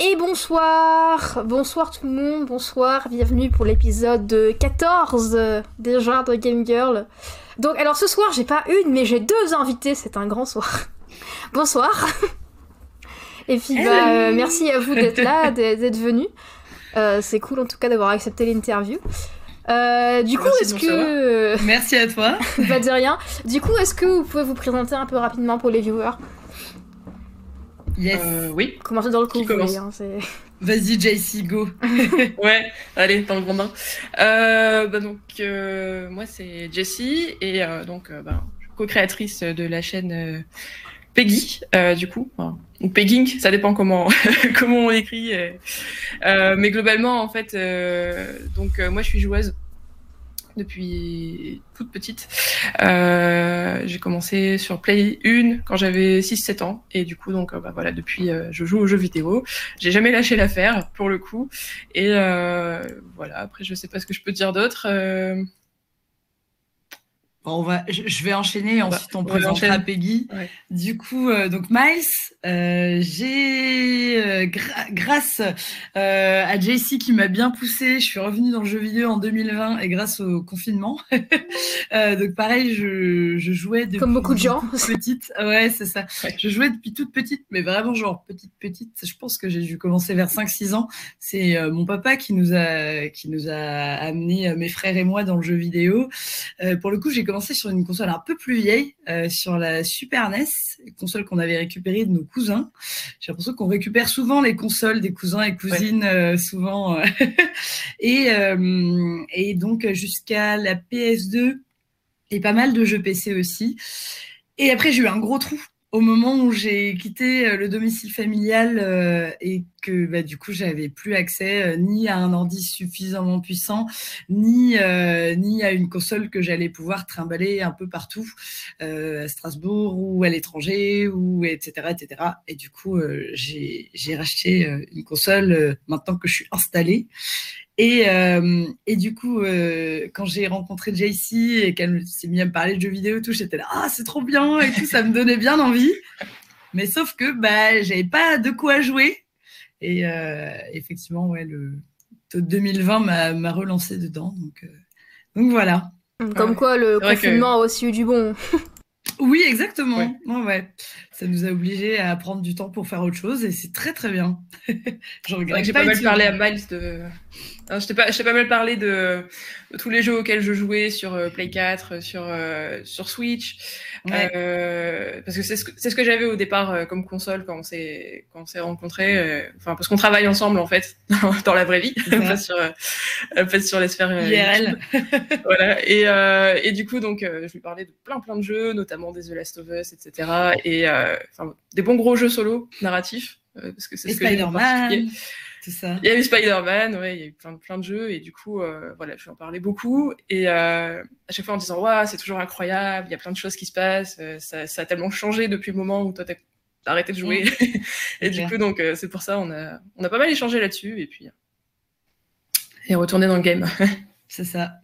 Et bonsoir, bonsoir tout le monde, bonsoir, bienvenue pour l'épisode 14 euh, déjà de Game Girl. Donc alors ce soir j'ai pas une mais j'ai deux invités, c'est un grand soir. bonsoir. Et puis bah, euh, merci à vous d'être là, d'être venu. Euh, c'est cool en tout cas d'avoir accepté l'interview. du coup, est-ce que. Merci à toi. pas de rien. Du coup, est-ce que vous pouvez vous présenter un peu rapidement pour les viewers? Yes. Euh, oui. Commencez dans le coup. Hein, Vas-y, JC, go. ouais, allez, dans le grand bain. Euh, bah, donc, euh, moi, c'est Jessie, et donc, bah, co-créatrice de la chaîne Peggy, du coup, ou Pegging, ça dépend comment, comment on écrit. mais globalement, en fait, donc, moi, je suis joueuse depuis toute petite. Euh, j'ai commencé sur Play 1 quand j'avais 6-7 ans et du coup donc euh, bah, voilà depuis euh, je joue aux jeux vidéo. J'ai jamais lâché l'affaire pour le coup et voilà après je sais pas ce que je peux dire d'autre on va, je, vais enchaîner, ensuite on présentera Peggy. Du coup, euh, donc Miles, euh, j'ai, euh, grâce à JC qui m'a bien poussé, je suis revenue dans le jeu vidéo en 2020 et grâce au confinement. donc pareil, je, jouais depuis comme beaucoup de gens, petite. Ouais, c'est ça. Je jouais depuis toute petite, mais vraiment genre petite petite. Je pense que j'ai dû commencer vers 5-6 ans. C'est mon papa qui nous a qui nous a amené mes frères et moi dans le jeu vidéo. pour le coup, j'ai commencé sur une console un peu plus vieille, euh, sur la Super NES, console qu'on avait récupérée de nos cousins. J'ai l'impression qu'on récupère souvent les consoles des cousins et cousines, euh, souvent. Euh. et, et donc jusqu'à la PS2 et pas mal de jeux PC aussi. Et après, j'ai eu un gros trou au moment où j'ai quitté euh, le domicile familial euh, et que bah, du coup j'avais plus accès euh, ni à un ordi suffisamment puissant ni ni à une console que j'allais pouvoir trimballer un peu partout à Strasbourg ou à l'étranger ou etc etc et du coup j'ai racheté une console maintenant que je suis installée et, euh, et du coup, euh, quand j'ai rencontré JC et qu'elle s'est mise à me parler de jeux vidéo, tout, j'étais là, ah, c'est trop bien et tout, ça me donnait bien envie. Mais sauf que bah, j'avais pas de quoi jouer. Et euh, effectivement, ouais, le 2020 m'a relancé dedans. Donc, euh, donc voilà. Comme quoi, le confinement a aussi eu du bon. Oui, exactement. Ouais. ouais. Ça nous a obligés à prendre du temps pour faire autre chose et c'est très très bien. J'ai pas, mal parlé à Miles de. je t'ai pas, pas mal parlé de... tous les jeux auxquels je jouais sur euh, Play 4, sur, euh, sur Switch. Euh, parce que c'est ce que, ce que j'avais au départ comme console quand on s'est, quand on s'est rencontrés. Enfin, parce qu'on travaille ensemble en fait, dans la vraie vie, pas sur, pas sur les sphères IRL. voilà. Et, et du coup, donc, je lui parlais de plein plein de jeux, notamment des The Last of Us, etc. Et des bons gros jeux solo narratifs. Euh, parce que c'est ce que Spider-Man. Ça. Il y a eu Spider-Man, ouais, il y a eu plein, plein de jeux et du coup, euh, voilà, je vais en parler beaucoup et euh, à chaque fois en disant ouais, c'est toujours incroyable, il y a plein de choses qui se passent, ça, ça, a tellement changé depuis le moment où toi t'as arrêté de jouer mm. et du coup donc c'est pour ça on a on a pas mal échangé là-dessus et puis et retourné dans le game. c'est ça.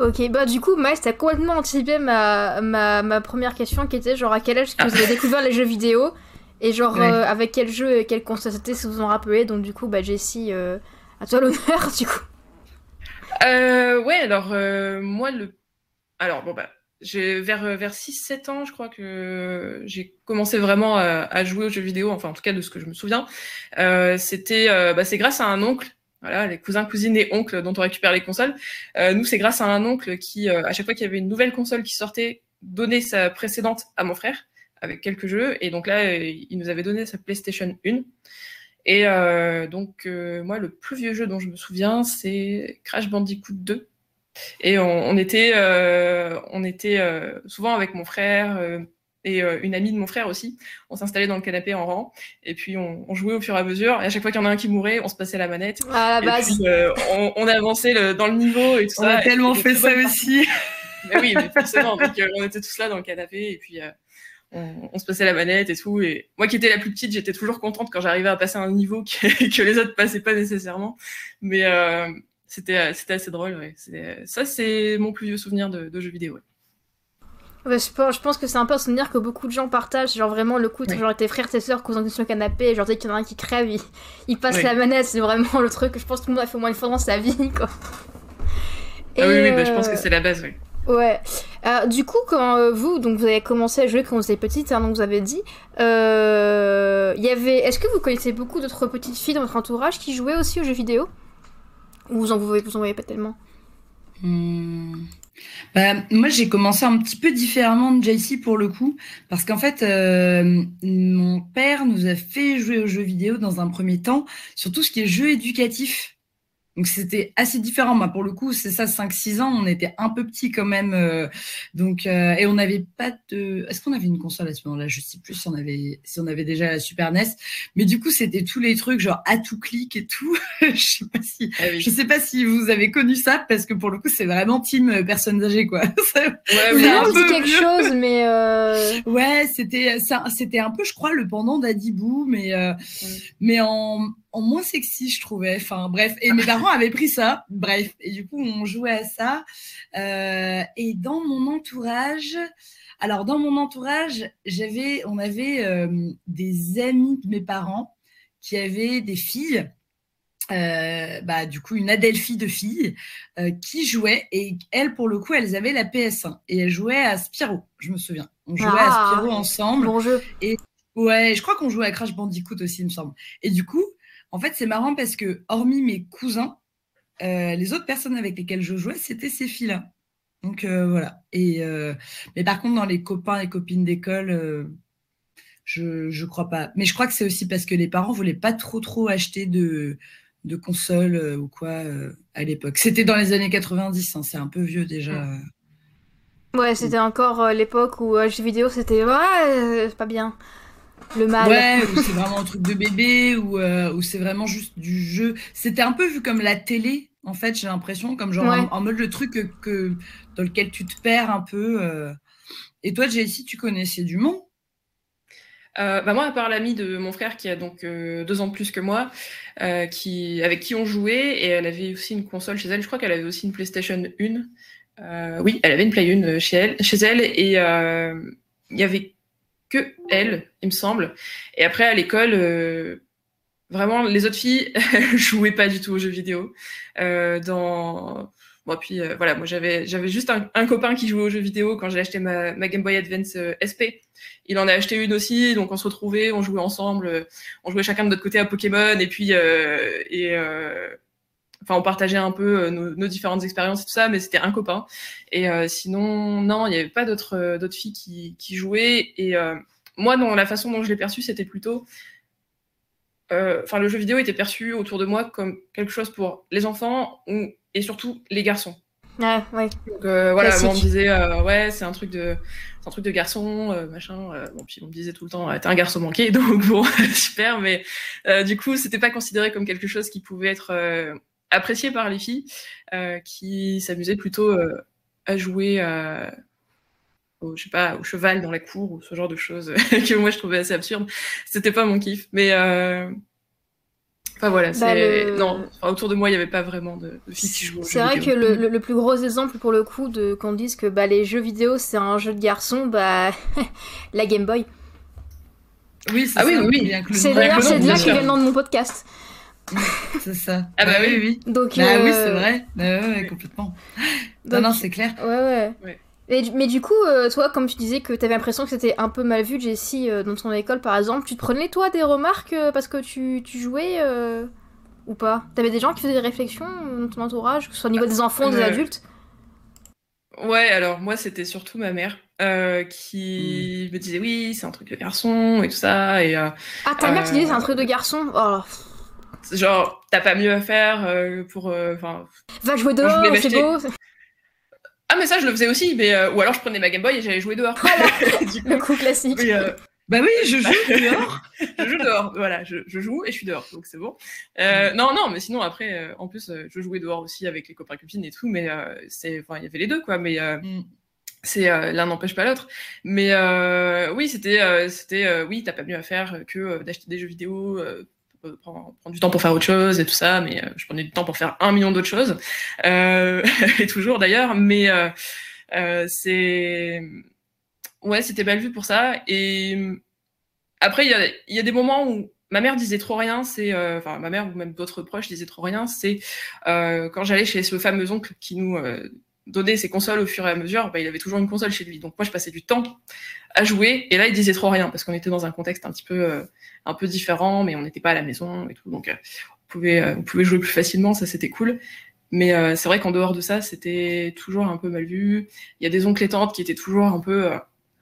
Ok, bah du coup, Miles, t'as complètement anticipé ma, ma, ma, première question qui était genre à quel âge que vous avez découvert les jeux vidéo? Et genre euh, avec quel jeu et quelle console c'était si vous en rappelez? Donc du coup, bah Jessie, euh, à toi l'honneur du coup. Euh, ouais, alors euh, moi le... Alors bon bah vers vers 6-7 ans, je crois que j'ai commencé vraiment à, à, jouer aux jeux vidéo, enfin en tout cas de ce que je me souviens. c'était bah, c'est grâce à un oncle voilà, les cousins, cousines et oncles dont on récupère les consoles. Euh, nous, c'est grâce à un oncle qui, euh, à chaque fois qu'il y avait une nouvelle console qui sortait, donnait sa précédente à mon frère avec quelques jeux. Et donc là, euh, il nous avait donné sa PlayStation 1. Et donc, moi, le plus vieux jeu dont je me souviens, c'est Crash Bandicoot 2. Et on, on était, on était souvent avec mon frère, et euh, une amie de mon frère aussi. On s'installait dans le canapé en rang et puis on, on, jouait au fur et à mesure. Et à chaque fois qu'il y en a un qui mourait, on se passait la manette. À la base. Puis, euh, on, on avançait le, dans le niveau et tout on ça. On a tellement fait ça aussi. mais oui, mais forcément. donc, euh, on était tous là dans le canapé et puis on, on, se passait la manette et tout. Et moi qui étais la plus petite, j'étais toujours contente quand j'arrivais à passer un niveau que, que les autres passaient pas nécessairement. Mais c'était c'était assez drôle. Ouais. Ça, c'est mon plus vieux souvenir de, de jeux vidéo. Ouais. Je, pense que c'est un peu un souvenir que beaucoup de gens partagent. Genre vraiment le coup, genre tes frères, tes soeurs, cousins sur le canapé, genre dès qu'il y en a un qui crève, il, passe la manette. C'est vraiment le truc que je pense que tout le monde a fait au moins une fois dans sa vie, quoi. ah oui, oui bah, je pense que c'est la base, oui. Ouais. Euh, du coup, quand euh, vous, donc vous avez commencé à jouer quand vous étiez petite, hein, donc vous avez dit, euh, y avait. Est-ce que vous connaissez beaucoup d'autres petites filles dans votre entourage qui jouaient aussi aux jeux vidéo? Ou vous en, vous, vous en voyez pas tellement? Hmm. Bah, moi, j'ai commencé un petit peu différemment de JC pour le coup, parce qu'en fait, mon père nous a fait jouer aux jeux vidéo dans un premier temps, surtout ce qui est jeux éducatifs. Donc c'était assez différent. Moi, pour le coup, c'est ça, 5-6 ans, on était un peu petit quand même. Euh, donc euh, et on n'avait pas de. Est-ce qu'on avait une console à ce moment-là? Je sais plus si on avait si on avait déjà la Super NES. Mais du coup, c'était tous les trucs genre à tout clic et tout. je sais pas si ah je sais pas si vous avez connu ça parce que pour le coup, c'est vraiment team euh, personnes âgées quoi. ouais, un peu quelque chose, mais ouais, c'était c'était un peu, je crois, le pendant d'Adibou, mais mais en en moins sexy, je trouvais. Enfin, bref. Et mes parents avaient pris ça. Bref. Et du coup, on jouait à ça. Euh, et dans mon entourage, alors dans mon entourage, j'avais, on avait euh, des amis de mes parents qui avaient des filles. Euh, bah, du coup, une Adelphi de filles qui jouaient et elles, pour le coup, elles avaient la PS1 et elles jouaient à Spyro, je me souviens. On jouait à ah, Spyro ensemble. Bon jeu. Et ouais, je crois qu'on jouait à Crash Bandicoot aussi, il me semble. Et du coup, en fait, c'est marrant parce que, hormis mes cousins, euh, les autres personnes avec lesquelles je jouais, c'était ces filles-là. Donc euh, voilà. Et, euh, mais par contre, dans les copains et copines d'école, je ne crois pas. Mais je crois que c'est aussi parce que les parents voulaient pas trop trop acheter de, de consoles ou quoi à l'époque. C'était dans les années 90, hein, c'est un peu vieux déjà. Ouais, c'était encore l'époque où jeux vidéo c'était ouais, c'est pas bien le mal. Ouais, ou c'est vraiment un truc de bébé, ou, euh, c'est vraiment juste du jeu. C'était un peu vu comme la télé, en fait, j'ai l'impression, comme genre en, mode le truc que, dans lequel tu te perds un peu. Euh. Et toi, Jessie, tu connaissais du monde? Euh, bah moi, à part l'amie de mon frère qui a donc deux ans de plus que moi, qui, avec qui on jouait, et elle avait aussi une console chez elle. Je crois qu'elle avait aussi une PlayStation 1. oui, elle avait une Play 1 chez elle, chez elle et il y avait que elle, il me semble. Et après, à l'école, euh, vraiment, les autres filles jouaient pas du tout aux jeux vidéo. Euh, dans Bon, puis euh, voilà, moi j'avais j'avais juste un, copain qui jouait aux jeux vidéo quand j'ai acheté ma, ma, Game Boy Advance SP. Il en a acheté une aussi, donc on se retrouvait, on jouait ensemble, on jouait chacun de notre côté à Pokémon et puis et enfin on partageait un peu nos, différentes expériences et tout ça, mais c'était un copain. Et sinon non, il n'y avait pas d'autres d'autres filles qui, qui jouaient et moi, dans la façon dont je l'ai perçu, c'était plutôt. Euh, enfin, le jeu vidéo était perçu autour de moi comme quelque chose pour les enfants et surtout les garçons. Ouais, ouais. Donc euh, voilà, on me disait, euh, ouais, c'est un truc de, un truc de garçon, machin. bon, puis on me disait tout le temps, t'es un garçon manqué, donc bon, super. Mais du coup, c'était pas considéré comme quelque chose qui pouvait être apprécié par les filles, qui s'amusaient plutôt à jouer au, je sais pas, au cheval dans la cour ou ce genre de choses que moi je trouvais assez absurde. C'était pas mon kiff. Mais euh... enfin voilà, bah, c'est non, autour de moi il n'y avait pas vraiment de, filles qui jouaient. C'est vrai que le, le, plus gros exemple pour le coup de qu'on dise que bah, les jeux vidéo c'est un jeu de garçon, bah la Game Boy. Oui, c'est ah, oui, oui. C'est d'ailleurs c'est de là qu'il vient le nom de mon podcast. c'est ça. Ah bah oui, oui. Donc, bah oui, euh, c'est vrai. Bah, ouais, complètement. non, non, c'est clair. Ouais, ouais. ouais mais du coup, euh, toi, comme tu disais que t'avais l'impression que c'était un peu mal vu, Jessie, euh, dans ton école par exemple, tu te prenais toi des remarques euh, parce que tu, tu jouais ou pas? T'avais des gens qui faisaient des réflexions dans ton entourage, que ce soit au niveau des enfants ou des adultes? Ouais, alors moi c'était surtout ma mère qui hmm. me disait oui, c'est un truc de garçon et tout ça. Et, ah, ta mère qui disait c'est un truc de garçon? Oh. Genre, t'as pas mieux à faire pour. Va jouer dehors, c'est beau ah mais ça je le faisais aussi, mais euh, ou alors je prenais ma Game Boy et j'allais jouer dehors. Voilà, le coup classique. Euh, bah oui, je joue dehors. je joue dehors, voilà, je, je, joue et je suis dehors, donc c'est bon. Euh, mm. Non, non, mais sinon après, en plus, je jouais dehors aussi avec les copains copines et tout, mais c'est, enfin, il y avait les deux quoi, mais. Mm. C'est l'un n'empêche pas l'autre, mais oui c'était c'était oui t'as pas mieux à faire que d'acheter des jeux vidéo, prendre, du temps pour faire autre chose et tout ça, mais euh, je prenais du temps pour faire un million d'autres choses, euh, et toujours d'ailleurs, mais euh, c'est ouais, c'était mal vu pour ça. Et après, il y a, y a, des moments où ma mère disait trop rien, c'est, euh, enfin, ma mère ou même d'autres proches disaient trop rien, c'est euh, quand j'allais chez ce fameux oncle qui nous euh, donnait ses consoles au fur et à mesure, bah, il avait toujours une console chez lui. Donc moi, je passais du temps à jouer, et là, il disait trop rien parce qu'on était dans un contexte un petit peu, un peu différent, mais on n'était pas à la maison et tout, donc on pouvait, on pouvait jouer plus facilement, ça c'était cool. Mais c'est vrai qu'en dehors de ça, c'était toujours un peu mal vu. Il y a des oncles et tantes qui étaient toujours un peu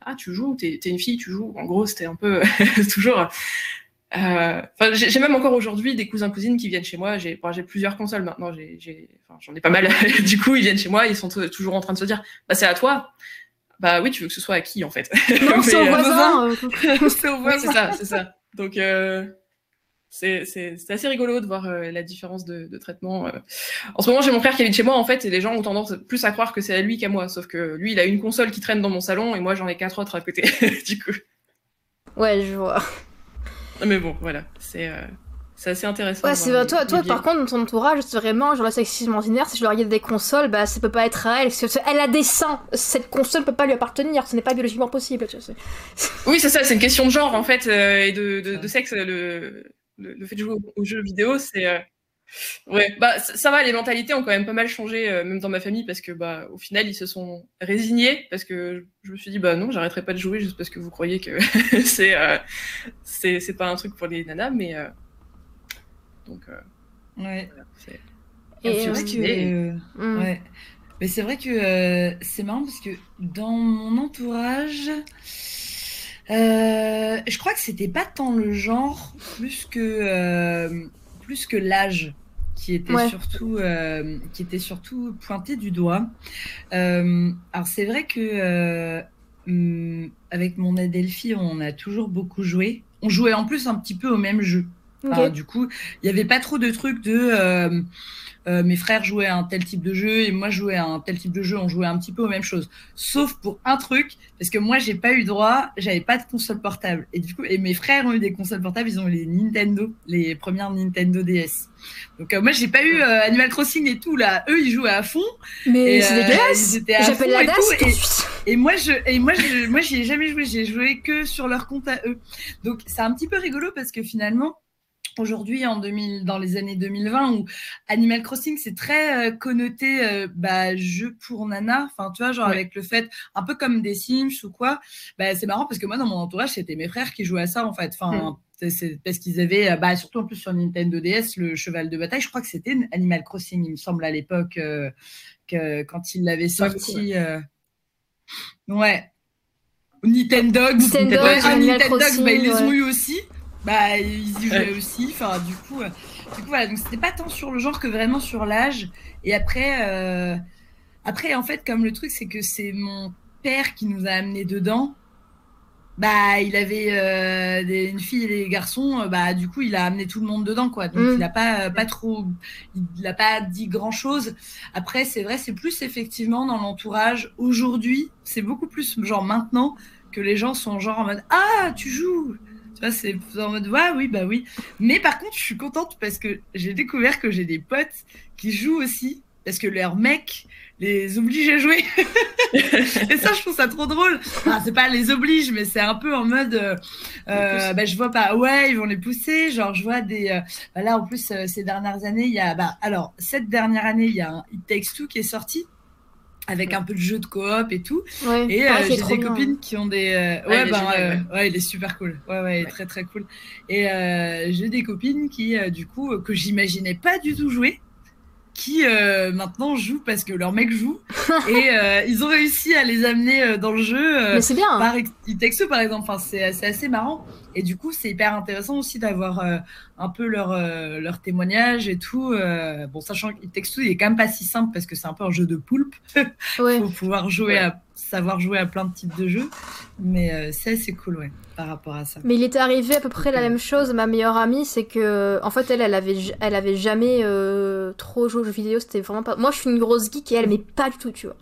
ah tu joues, t'es es une fille, tu joues. En gros, c'était un peu toujours euh, j'ai même encore aujourd'hui des cousins cousines qui viennent chez moi. J'ai plusieurs consoles maintenant. J'en ai, pas mal. du coup, ils viennent chez moi. Ils sont toujours en train de se dire, bah c'est à toi. Bah oui, tu veux que ce soit à qui en fait? Non, c'est au voisin. c'est au voisin. c'est ça, c'est ça. Donc euh, c'est assez rigolo de voir euh, la différence de, de traitement. Euh. En ce moment, j'ai mon frère qui habite chez moi en fait, et les gens ont tendance plus à croire que c'est à lui qu'à moi. Sauf que lui, il a une console qui traîne dans mon salon, et moi, j'en ai quatre autres à côté. du coup. Ouais, je vois. Mais bon, voilà, c'est euh, c'est assez intéressant. Ouais, c'est toi, toi par contre, dans ton entourage, c'est vraiment genre le sexisme ordinaire. Si je leur regarde des consoles, bah ça peut pas être à elle. Elle a des seins. Cette console peut pas lui appartenir. Ce n'est pas biologiquement possible. Tu sais. Oui, c'est ça. C'est une question de genre en fait euh, et de, de, de, sexe. Le, le, fait de jouer aux, jeux vidéo, c'est euh, Ouais, bah ça va, les mentalités ont quand même pas mal changé, euh, même dans ma famille, parce que bah au final ils se sont résignés, parce que je me suis dit bah non, j'arrêterai pas de jouer juste parce que vous croyez que c'est euh, c'est pas un truc pour les nanas, mais euh, donc ouais. Et vrai que hmm. ouais. Mais c'est vrai que c'est marrant parce que dans mon entourage, je crois que c'était pas tant le genre plus que plus que l'âge qui était surtout euh, qui était surtout pointé du doigt. Euh, alors c'est vrai que euh, hum, avec mon Adelphi, on a toujours beaucoup joué. On jouait en plus un petit peu au même jeu. Du coup, il n'y avait pas trop de trucs de euh, mes frères jouaient à un tel type de jeu et moi jouais à un tel type de jeu, on jouait un petit peu aux mêmes choses. Sauf pour un truc, parce que moi j'ai pas eu droit, j'avais pas de console portable. Et du coup, et mes frères ont eu des consoles portables, ils ont eu les Nintendo, les premières Nintendo DS. Donc euh, moi j'ai pas eu euh, Animal Crossing et tout là, eux ils jouaient à fond. Mais c'est dégueulasse. J'appelle la DAS. Et, et, moi je et moi je moi j'y ai jamais joué, j'ai joué que sur leur compte à eux. Donc c'est un petit peu rigolo parce que finalement aujourd'hui en 2000 dans les années 2020 où Animal Crossing c'est très euh, connoté euh, bah, jeu pour nana. Enfin tu vois genre avec le fait un peu comme des Sims ou quoi. Bah, c'est marrant parce que moi dans mon entourage c'était mes frères qui jouaient à ça en fait. Enfin mm. c'est parce qu'ils avaient euh, bah, surtout en plus sur Nintendo DS le cheval de bataille. Je crois que c'était Animal Crossing il me semble à l'époque que quand il l'avait sorti ouais. Nintendo Nintendo, Nintendo, bah, ils les ont eu aussi bah, ils y jouaient aussi. Enfin, du coup, euh, du coup, voilà. Donc, c'était pas tant sur le genre que vraiment sur l'âge. Et après, euh, après, en fait, comme le truc, c'est que c'est mon père qui nous a amenés dedans. Bah, il avait euh, des, une fille et des garçons. Bah, du coup, il a amené tout le monde dedans, quoi. Donc, mm. il a pas, pas trop, il a pas dit grand chose. Après, c'est vrai, c'est plus effectivement dans l'entourage. Aujourd'hui, c'est beaucoup plus genre maintenant que les gens sont genre en mode Ah, tu joues c'est en mode, ouais, oui, bah oui. Mais par contre, je suis contente parce que j'ai découvert que j'ai des potes qui jouent aussi parce que leur mec les oblige à jouer. et ça, je trouve ça trop drôle. Enfin, c'est pas les oblige, mais c'est un peu en mode, euh, euh bah, je vois pas, ouais, ils vont les pousser. Genre, je vois des, euh, bah, là, en plus, euh, ces dernières années, il y a, bah, alors, cette dernière année, il y a un It Takes Two qui est sorti avec un peu de jeu de coop et tout. et euh, j'ai des copines qui ont des. Euh, ouais, bah, euh, ouais. il est super cool. Ouais, ouais, il est très très cool. Et j'ai des copines qui, du coup, que j'imaginais pas du tout jouer, qui maintenant jouent parce que leur mec joue. et ils ont réussi à les amener dans le jeu. Mais c'est bien. Par Texto, par exemple. Enfin, c'est assez marrant. Et du coup, c'est hyper intéressant aussi d'avoir euh, un peu leur, euh, leur témoignage et tout. Euh, bon, sachant que Texto, il est quand même pas si simple parce que c'est un peu un jeu de poulpe. Il faut pouvoir jouer à, savoir jouer à plein de types de jeux. Mais c'est assez cool, ouais, par rapport à ça. Mais il était arrivé à peu près la même chose. Ma meilleure amie, c'est que, en fait, elle, elle avait, elle avait jamais trop joué aux jeux vidéo. C'était vraiment pas. Moi, je suis une grosse geek et elle, mais pas du tout, tu vois.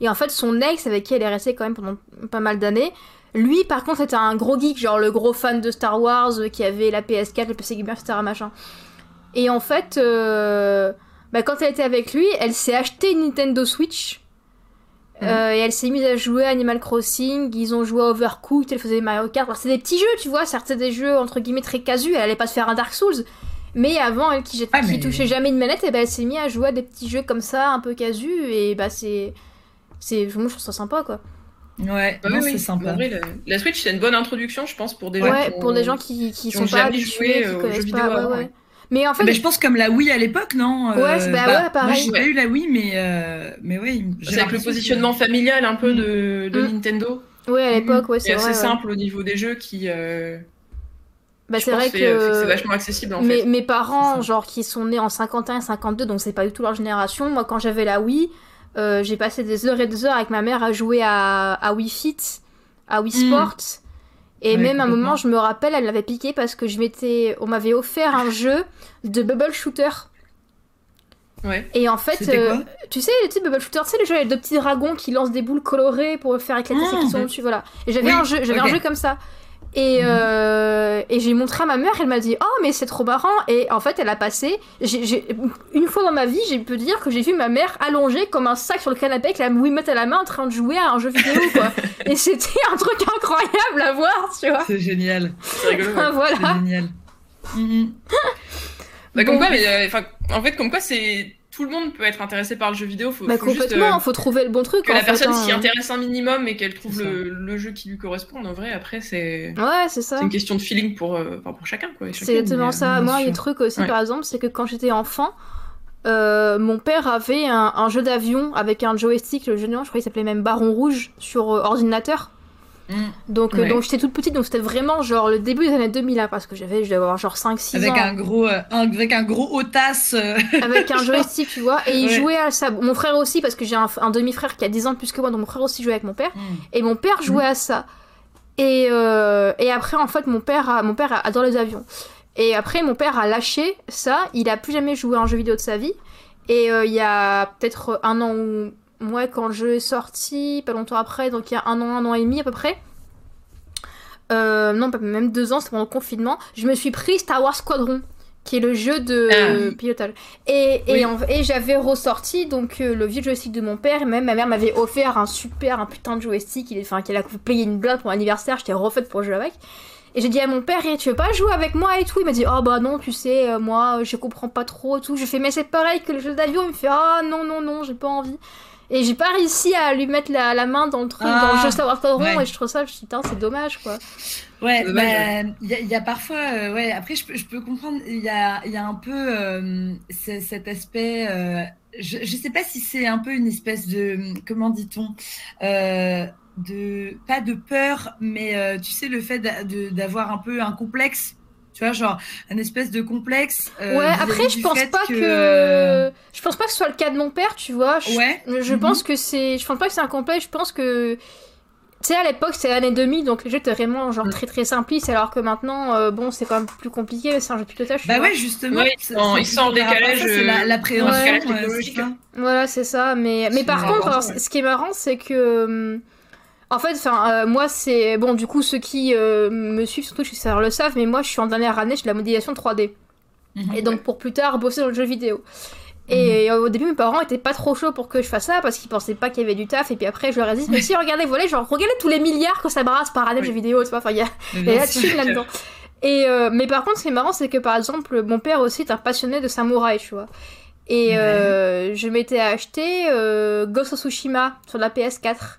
Et en fait, son ex, avec qui elle est restée quand même pendant pas mal d'années, lui, par contre, était un gros geek, genre le gros fan de Star Wars, euh, qui avait la PS4, le PC Gamer, etc. Machin. Et en fait, euh, bah, quand elle était avec lui, elle s'est acheté une Nintendo Switch. Euh, et elle s'est mise à jouer à Animal Crossing, ils ont joué à Overcooked, elle faisait Mario Kart. Alors, c'est des petits jeux, tu vois, certes, c'est des jeux entre guillemets très casus, elle allait pas se faire un Dark Souls. Mais avant, elle qui, Ah, qui mais- touchait jamais une manette, et ben, elle s'est mise à jouer à des petits jeux comme ça, un peu casus, et bah c'est. c'est moi, je trouve ça sympa, quoi. Ouais, Bah non, oui, c'est oui. sympa. Vrai, la, la Switch, c'est une bonne introduction, je pense, pour des gens Ouais, qui pour des gens qui, qui qui sont ont pas jamais habitués, joué, qui aux connaissent jeux pas. vidéo ouais, avant, ouais. Mais en fait, Mais je pense comme la Wii à l'époque, non Ouais, c'est- bah ouais, pareil. Moi, j'ai Ouais. pas eu la Wii, mais, euh, mais ouais. C'est avec le positionnement familial un peu de, de Mm. Nintendo. ouais, à l'époque, ouais, C'est c'est assez simple au niveau des jeux qui. euh, Bah, c'est vrai fait- fait que c'est vachement accessible en mes, fait. mes parents, genre qui sont nés en 51 et 52, donc c'est pas du tout leur génération. Moi, quand j'avais la Wii, euh, j'ai passé des heures et des heures avec ma mère à jouer à, à Wii Fit, à Wii Mm. Et même à un moment, je me rappelle, elle l'avait piqué parce que je m'étais, on m'avait offert un jeu de bubble shooter. Ouais. Et en fait, euh, quoi tu sais, le type bubble shooter, tu sais, les jeux avec deux petits dragons qui lancent des boules colorées pour faire éclater ceux qui Ah. sont dessus, voilà. Et j'avais Oui, un jeu, j'avais ok. un jeu comme ça. Et, euh, et j'ai montré à ma mère, elle m'a dit Oh, mais c'est trop marrant. Et en fait, elle a passé. j'ai- j'ai- une fois dans ma vie, j'ai pu dire que j'ai vu ma mère allongée comme un sac sur le canapé avec la Wiimote à la main en train de jouer à un jeu vidéo, quoi. et c'était un truc incroyable à voir, tu vois. C'est génial. C'est rigolo. ouais. Voilà. C'est génial. Mhm. Bah, comme Bon. quoi, mais, euh, en fait, comme quoi, c'est tout le monde peut être intéressé par le jeu vidéo. Faut, Bah, faut juste, complètement, euh, faut trouver le bon truc. que en la fait, personne hein. s'y intéresse un minimum et qu'elle trouve le, le jeu qui lui correspond. En vrai, après, c'est Ouais, c'est ça. c'est une question de feeling pour, euh, pour chacun. quoi. C'est exactement mais, euh, ça. Moi, il y a des trucs aussi, Ouais. par exemple, c'est que quand j'étais enfant, euh, mon père avait un, un jeu d'avion avec un joystick, le jeu d'avion, je crois qu'il s'appelait même Baron Rouge, sur ordinateur. Mhm. Donc, euh, Ouais. donc j'étais toute petite, donc c'était vraiment genre le début des années 2000, là, parce que j'avais, je devais avoir genre 5-6 Avec ans. un gros, euh, un, avec un gros otas. euh, Avec un joystick, tu vois. Et il Ouais. jouait à ça. Mon frère aussi, parce que j'ai un, un demi-frère qui a 10 ans de plus que moi, donc mon frère aussi jouait avec mon père. Mhm. Et mon père jouait à ça. Et, euh, et après, en fait, mon père, a- mon père adore les avions. Et après, mon père a lâché ça. Il a plus jamais joué à un jeu vidéo de sa vie. Et euh, il y a peut-être un an ou... Moi, quand le jeu est sorti, pas longtemps après, donc il y a un an, un an et demi à peu près. Euh, non, pas même deux ans, c'était pendant le confinement. Je me suis pris Star Wars Squadron, qui est le jeu de Ah. pilotage. Et, et, Oui. en- et j'avais ressorti donc euh, le vieux joystick de mon père. Et même ma mère m'avait offert un super, un putain de joystick. Il, enfin, qu'elle a payé une blinde pour mon anniversaire. J'étais refaite pour jouer avec. Et j'ai dit à mon père, Eh, tu veux pas jouer avec moi et tout? Il m'a dit, oh bah non, tu sais, euh, moi, je comprends pas trop et tout. Je fais, mais c'est pareil que le jeu d'avion. Il me fait, ah non, non, non, j'ai pas envie. Et j'ai pas réussi à lui mettre la, la main dans le truc, dans le Ah, jeu Star Wars Squadron. ouais. Et je trouve ça, je me suis dit, putain, c'est dommage quoi. Ouais, dommage, bah, il y, a- il y a parfois, euh, ouais, après je peux, je peux comprendre, il y a, il y a un peu euh, ce- cet aspect, euh, je, je sais pas si c'est un peu une espèce de, comment dit-on, euh, de, pas de peur, mais euh, tu sais, le fait d'avoir un peu un complexe, tu vois, genre un espèce de complexe. euh, ouais, après, je pense pas que. euh, Je pense pas que ce soit le cas de mon père, tu vois. Je, Ouais. je Mhm. pense que c'est. Je pense pas que c'est un complexe, je pense que. Tu sais, à l'époque, c'était l'année 2000, donc les jeux étaient vraiment genre Mm. très très simplistes, alors que maintenant, euh, bon, c'est quand même plus compliqué, c'est un jeu de pilotage. tu Bah ouais, justement. Ouais, c'est- non, c'est- il sort en décalage, C'est la- euh, l'appréhension, euh, c'est technologique. ça. Voilà, c'est ça. Mais, mais par contre, alors, ouais. ce qui est marrant, c'est que. En fait, enfin, euh, moi, c'est. Bon, du coup, ceux qui euh, me suivent sur Twitch, je sais, le savent, mais moi, je suis en dernière année, je de la modélisation 3D. Mhm. Et donc, pour plus tard, bosser dans le jeu vidéo. Et euh, au début, mes parents étaient pas trop chauds pour que je fasse ça parce qu'ils pensaient pas qu'il y avait du taf. Et puis après, je leur ai dit, mais si, regardez, voilà, genre, regardez tous les milliards que ça brasse par année de Oui. jeux vidéo, tu vois. Enfin, il y a, y la thune là-dedans. Et, euh, mais par contre, ce qui est marrant, c'est que par exemple, mon père aussi est un passionné de samouraï, tu vois. Et Ouais. euh, je m'étais acheté euh, Ghost of Tsushima sur la PS4.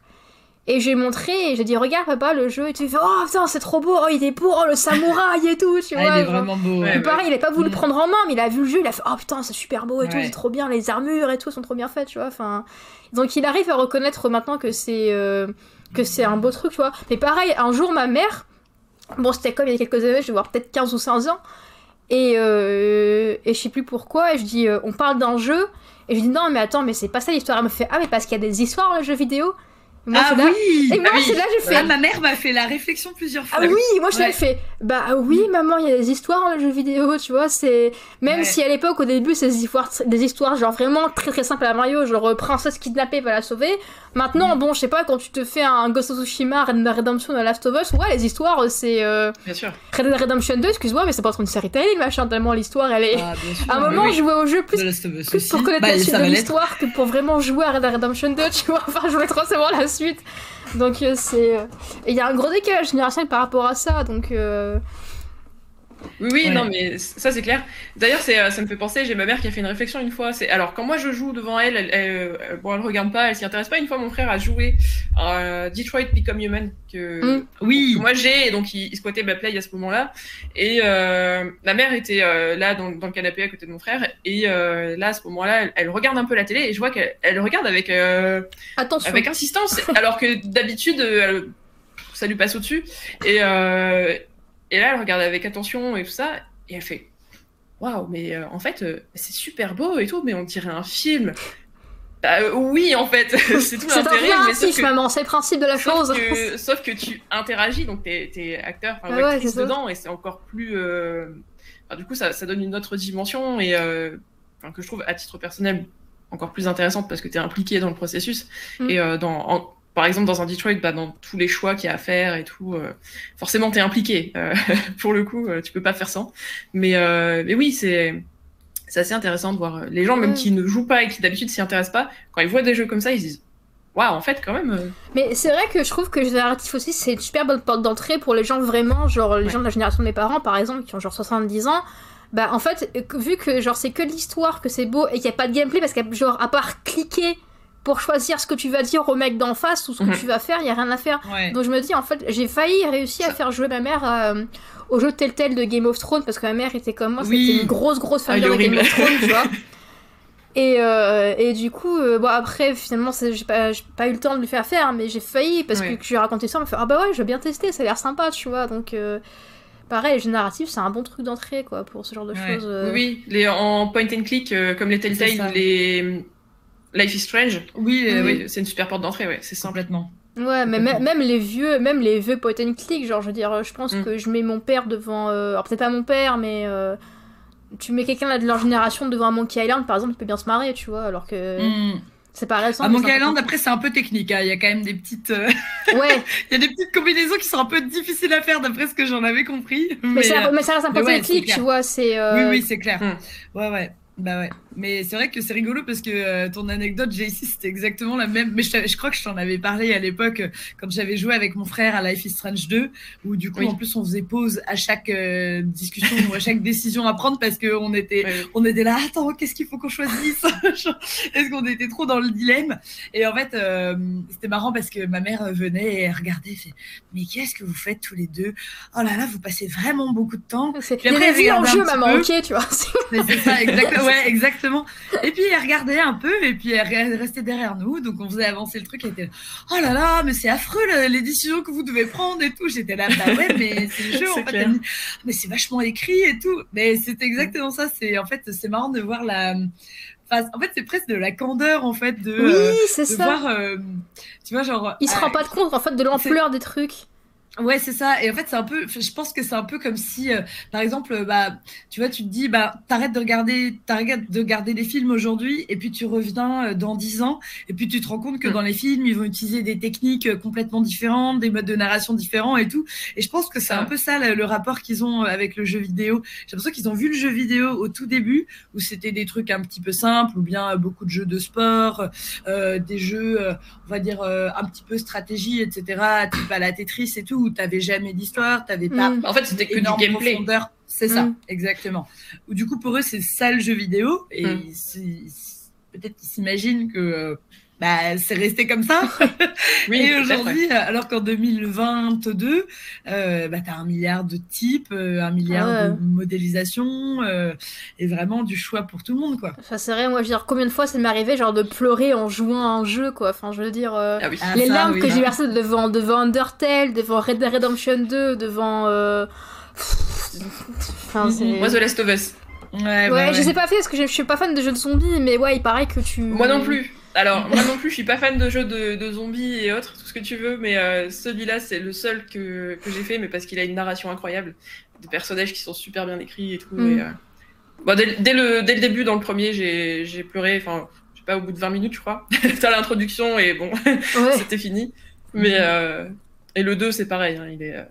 Et j'ai montré et j'ai dit, regarde papa, le jeu. Et tu fais, oh putain, c'est trop beau, oh, il est beau, oh, le samouraï et tout, tu Ah, vois. il est vraiment beau. Ouais, Et pareil, il a pas voulu le Mm. prendre en main, mais il a vu le jeu, il a fait Oh putain, c'est super beau et tout, Ouais. c'est trop bien, les armures et tout sont trop bien faites, tu vois. Enfin, donc il arrive à reconnaître maintenant que c'est euh, que c'est un beau truc, tu vois. Mais pareil, un jour, ma mère, bon, c'était comme il y a quelques années, je vais voir peut-être 15 ou 15 ans, et, euh, et je sais plus pourquoi, et je dis euh, On parle d'un jeu, et je dis Non, mais attends, mais c'est pas ça l'histoire. Elle me fait Ah, mais parce qu'il y a des histoires dans les jeux vidéo. Moi, ah là- oui Et moi, Ah oui. c'est là que j'ai fait. Ah, ma mère m'a fait la réflexion plusieurs fois. Ah oui, moi je Ouais. l'avais fait. Bah oui, maman, il y a des histoires dans les jeux vidéo, tu vois. C'est même Ouais. si à l'époque, au début, c'est des histoires, des histoires genre vraiment très très simples à Mario, genre euh, princesse kidnappée va la sauver. Maintenant, bon, je sais pas, quand tu te fais un Ghost of Tsushima, Red Dead Redemption, The Last of Us, ouais, les histoires, euh, c'est euh, Bien sûr. Red Dead Redemption 2, excuse-moi, mais c'est pas trop une série télé, machin, tellement l'histoire, elle est. Ah, bien sûr. à un moment, oui. je jouais au jeu plus pour connaître Bah, la suite de l'histoire que pour vraiment jouer à Red Dead Redemption 2, tu vois. Enfin, je voulais trop savoir la Donc, euh, c'est. euh, il y a un gros décalage générationnel par rapport à ça, donc. euh, Oui, oui, non, mais ça c'est clair. D'ailleurs, c'est, euh, ça me fait penser, j'ai ma mère qui a fait une réflexion une fois. C'est alors quand moi je joue devant elle, elle, elle, euh, bon, elle regarde pas, elle s'y intéresse pas. Une fois, mon frère a joué à Detroit Become Human que, Mm. Oui. que moi j'ai, et donc il, il squattait ma play à ce moment-là. Et euh, ma mère était euh, là dans, dans le canapé à côté de mon frère, et euh, là à ce moment-là, elle, elle regarde un peu la télé, et je vois qu'elle elle regarde avec euh, Attention. avec insistance, alors que d'habitude, euh, elle- ça lui passe au-dessus. Et, euh, et là, elle regarde avec attention et tout ça, et elle fait Waouh, mais euh, en fait, euh, c'est super beau et tout, mais on dirait un film. Bah, euh, oui, en fait, c'est tout C'est un l'intérêt, que, maman, c'est le principe de la chose. sauf, que, sauf que tu interagis, donc t'es es acteur, enfin, Ah ouais, actrice c'est dedans, et c'est encore plus. enfin, du coup, ça, ça donne une autre dimension, et enfin, que je trouve, à titre personnel, encore plus intéressante parce que t'es impliqué dans le processus. Mm. Et dans, en- par exemple, dans un Detroit, bah, dans tous les choix qu'il y a à faire et tout, euh, forcément, t'es impliqué. Euh, pour le coup, euh, tu peux pas faire sans. Mais, euh, mais oui, c'est c'est assez intéressant de voir les gens, même qui ne jouent pas et qui d'habitude s'y intéressent pas, quand ils voient des jeux comme ça, ils se disent Waouh, en fait, quand même. Mais c'est vrai que je trouve que le narratif aussi, c'est une super bonne porte d'entrée pour les gens vraiment, genre les Ouais. gens de la génération de mes parents, par exemple, qui ont genre 70 ans. Bah, en fait, vu que genre c'est que l'histoire, que c'est beau et qu'il n'y a pas de gameplay, parce qu'à genre, à part cliquer pour choisir ce que tu vas dire au mec d'en face ou ce que Mhm. tu vas faire, il n'y a rien à faire. Ouais. Donc je me dis, en fait, j'ai failli réussir à faire jouer ma mère euh, au jeu Telltale de Game of Thrones parce que ma mère était comme moi, Oui. c'était une grosse, grosse fan Ah, de Game of Thrones, tu vois. Et, euh, et du coup, euh, bon, après, finalement, j'ai pas, j'ai pas eu le temps de lui faire faire, mais j'ai failli parce Ouais. que je lui ai raconté ça, elle m'a fait Ah bah ouais, je veux bien tester, ça a l'air sympa, tu vois. Donc, euh, pareil, les jeux narratifs, c'est un bon truc d'entrée, quoi, pour ce genre de Ouais. choses. Oui, les, en point and click, comme les Telltale, les Life is Strange, Oui, euh, Oui. c'est une super porte d'entrée, ouais, c'est simple. complètement. Ouais, mais même, les vieux, même les vieux point and click, genre, je veux dire, je pense Mm. que je mets mon père devant. euh, alors, peut-être pas mon père, mais. euh, tu mets quelqu'un de leur génération devant un Monkey Island, par exemple, il peut bien se marrer, tu vois, alors que Mm. c'est pas récent. À Monkey Island, après, c'est un peu technique. hein. Il y a quand même des petites, euh. Ouais, il y a des petites combinaisons qui sont un peu difficiles à faire d'après ce que j'en avais compris. mais, Mais, ça, euh, mais ça reste un point ouais, and click, tu vois, c'est. euh, Oui, oui, c'est clair. Hmm. Ouais, ouais. Bah ouais. Mais c'est vrai que c'est rigolo parce que euh, ton anecdote, JC, c'était exactement la même. Mais je, t'avais- je crois que je t'en avais parlé à l'époque euh, quand j'avais joué avec mon frère à Life is Strange 2, où du coup, Oui. en plus, on faisait pause à chaque euh, discussion ou à chaque décision à prendre parce qu'on était, on était là, attends, qu'est-ce qu'il faut qu'on choisisse? Est-ce qu'on était trop dans le dilemme? Et en fait, euh, c'était marrant parce que ma mère venait et elle regardait, elle fait, mais qu'est-ce que vous faites tous les deux? Oh là là, vous passez vraiment beaucoup de temps. c'est- Puis Il y a après, des vies en jeu, maman, peu. ok, tu vois. Mais c'est ça, exactement. Ouais, exactement. Et puis elle regardait un peu, et puis elle re- restait derrière nous, donc on faisait avancer le truc. Elle était là, oh là là, mais c'est affreux le- les décisions que vous devez prendre et tout. J'étais là, bah ouais, mais c'est le jeu en fait. dit, mais c'est vachement écrit et tout. Mais c'est exactement ça. C'est en fait, c'est marrant de voir la. Enfin, en fait, c'est presque de la candeur en fait de. Oui, euh, c'est de ça. voir, euh, tu vois, genre. Il se euh, rend pas compte, en fait, de l'ampleur des trucs. Ouais, c'est ça. Et en fait, c'est un peu, je pense que c'est un peu comme si, euh, par exemple, euh, bah, tu vois, tu te dis, bah, t'arrêtes de regarder, t'arrêtes de regarder des films aujourd'hui, et puis tu reviens euh, dans dix ans, et puis tu te rends compte que Mm. dans les films, ils vont utiliser des techniques euh, complètement différentes, des modes de narration différents et tout. Et je pense que c'est Ça. un peu ça le, le rapport qu'ils ont avec le jeu vidéo. J'ai l'impression qu'ils ont vu le jeu vidéo au tout début, où c'était des trucs un petit peu simples, ou bien beaucoup de jeux de sport, euh, des jeux, on va dire, euh, un petit peu stratégie, etc., type à la Tetris et tout, où t'avais jamais d'histoire, t'avais pas Mm. En fait, c'était que du gameplay. profondeur. C'est ça, Mm. exactement. Ou du coup, pour eux, c'est ça le jeu vidéo, et Mm. ils peut-être qu'ils s'imaginent que euh, bah, c'est resté comme ça. Oui, et aujourd'hui, alors qu'en 2022, euh, bah, t'as un milliard de types, euh, un milliard Ouais. de modélisations, euh, et vraiment du choix pour tout le monde, quoi. Enfin, c'est vrai, moi, je veux dire, combien de fois ça m'est arrivé, genre, de pleurer en jouant à un jeu, quoi. Enfin, je veux dire. euh, Ah oui. Ah, les ça, larmes oui. que j'ai versées devant, devant Undertale, devant Red Dead Redemption 2, devant. euh, Enfin. Moi, The Last of Us. Ouais, Ouais, bah, je sais pas fait parce que je je suis pas fan de jeux de zombies, mais ouais, il paraît que tu. Moi non plus. Alors, moi non plus, je suis pas fan de jeux de, zombies et autres, tout ce que tu veux, mais euh, celui-là, c'est le seul que, que j'ai fait, mais parce qu'il a une narration incroyable, des personnages qui sont super bien écrits et tout. Mm. Et, bon, dès, dès, le, dès le début, dans le premier, j'ai pleuré, enfin, je sais pas, au bout de 20 minutes, je crois. T'as l'introduction et bon, c'était fini. Mais, et le 2, c'est pareil, hein, il est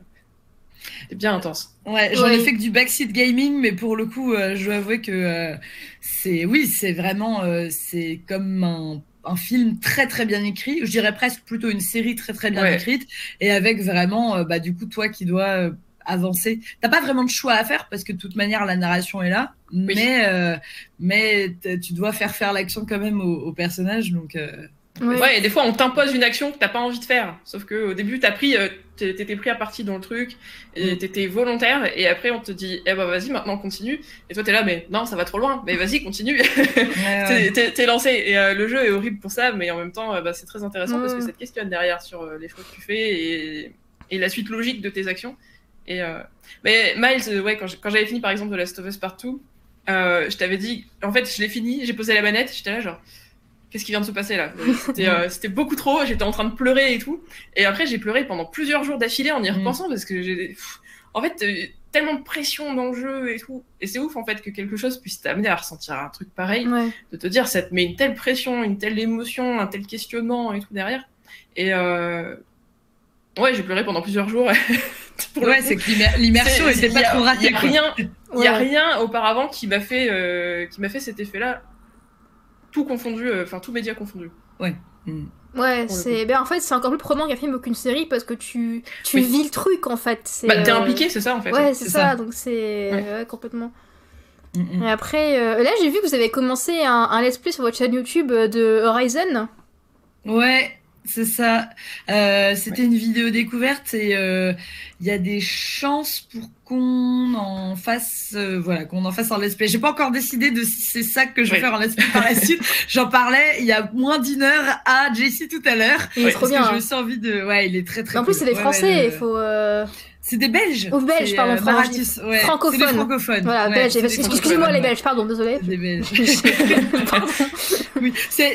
bien intense. Ouais, j'en ai fait que du backseat gaming, mais pour le coup, euh, je dois avouer que euh, c'est, oui, c'est vraiment, euh, c'est comme un, un, film très très bien écrit. Je dirais presque plutôt une série très très bien écrite, et avec vraiment, bah du coup, toi qui dois avancer. T'as pas vraiment de choix à faire parce que de toute manière la narration est là, mais mais tu dois faire faire l'action quand même au, au personnage, donc. Ouais. et des fois on t'impose une action que t'as pas envie de faire. Sauf que au début t'as pris, euh, t'étais pris à partie dans le truc, et mm. t'étais volontaire, et après on te dit, eh ben vas-y maintenant continue. Et toi t'es là, mais non ça va trop loin, mais vas-y continue. t'es lancé. Et euh, le jeu est horrible pour ça, mais en même temps euh, bah, c'est très intéressant parce que ça te questionne derrière sur les choix que tu fais et, et, la suite logique de tes actions. Et mais Miles, ouais quand j'avais fini par exemple The Last of Us Partout, je t'avais dit, en fait je l'ai fini, j'ai posé la manette, j'étais là genre qu'est-ce qui vient de se passer là euh, C'était beaucoup trop, j'étais en train de pleurer et tout. Et après, j'ai pleuré pendant plusieurs jours d'affilée en y mm. repensant parce que j'ai. En fait, euh, tellement de pression dans le jeu et tout. Et c'est ouf en fait que quelque chose puisse t'amener à ressentir un truc pareil, de te dire ça te met une telle pression, une telle émotion, un tel questionnement et tout derrière. Et euh... ouais, j'ai pleuré pendant plusieurs jours. ouais, c'est que l'immersion était pas trop ratée. Il y a rien, il y a rien auparavant qui m'a fait, euh, qui m'a fait cet effet-là tout confondu, euh, enfin tout média confondu. Ouais. Ouais, c'est ben en fait c'est encore plus prenant qu'un film ou qu'une série parce que tu tu vis le truc en fait. Bah t'es euh, impliqué, c'est ça en fait. Ouais, c'est ça, donc c'est complètement. Mm, mm. Et après, euh, là j'ai vu que vous avez commencé un, un let's play sur votre chaîne YouTube de Horizon. Ouais, c'est ça. Euh, C'était une vidéo découverte et euh, il y a des chances pour qu'on en fasse, euh, voilà, qu'on en fasse en let's play. J'ai pas encore décidé de si c'est ça que je vais faire en let's play par la suite. J'en parlais il y a moins d'une heure à Jessie tout à l'heure. Il est trop bien. Que je me sens envie de, ouais, il est très très. En plus, c'est des Français. Il faut. Euh, c'est des Belges. Ou Belges, pardon, euh, Marathus, ouais. francophones. C'est des francophones. Voilà, ouais, Belges. Excusez-moi les Belges, pardon, désolé. Des Belges. oui.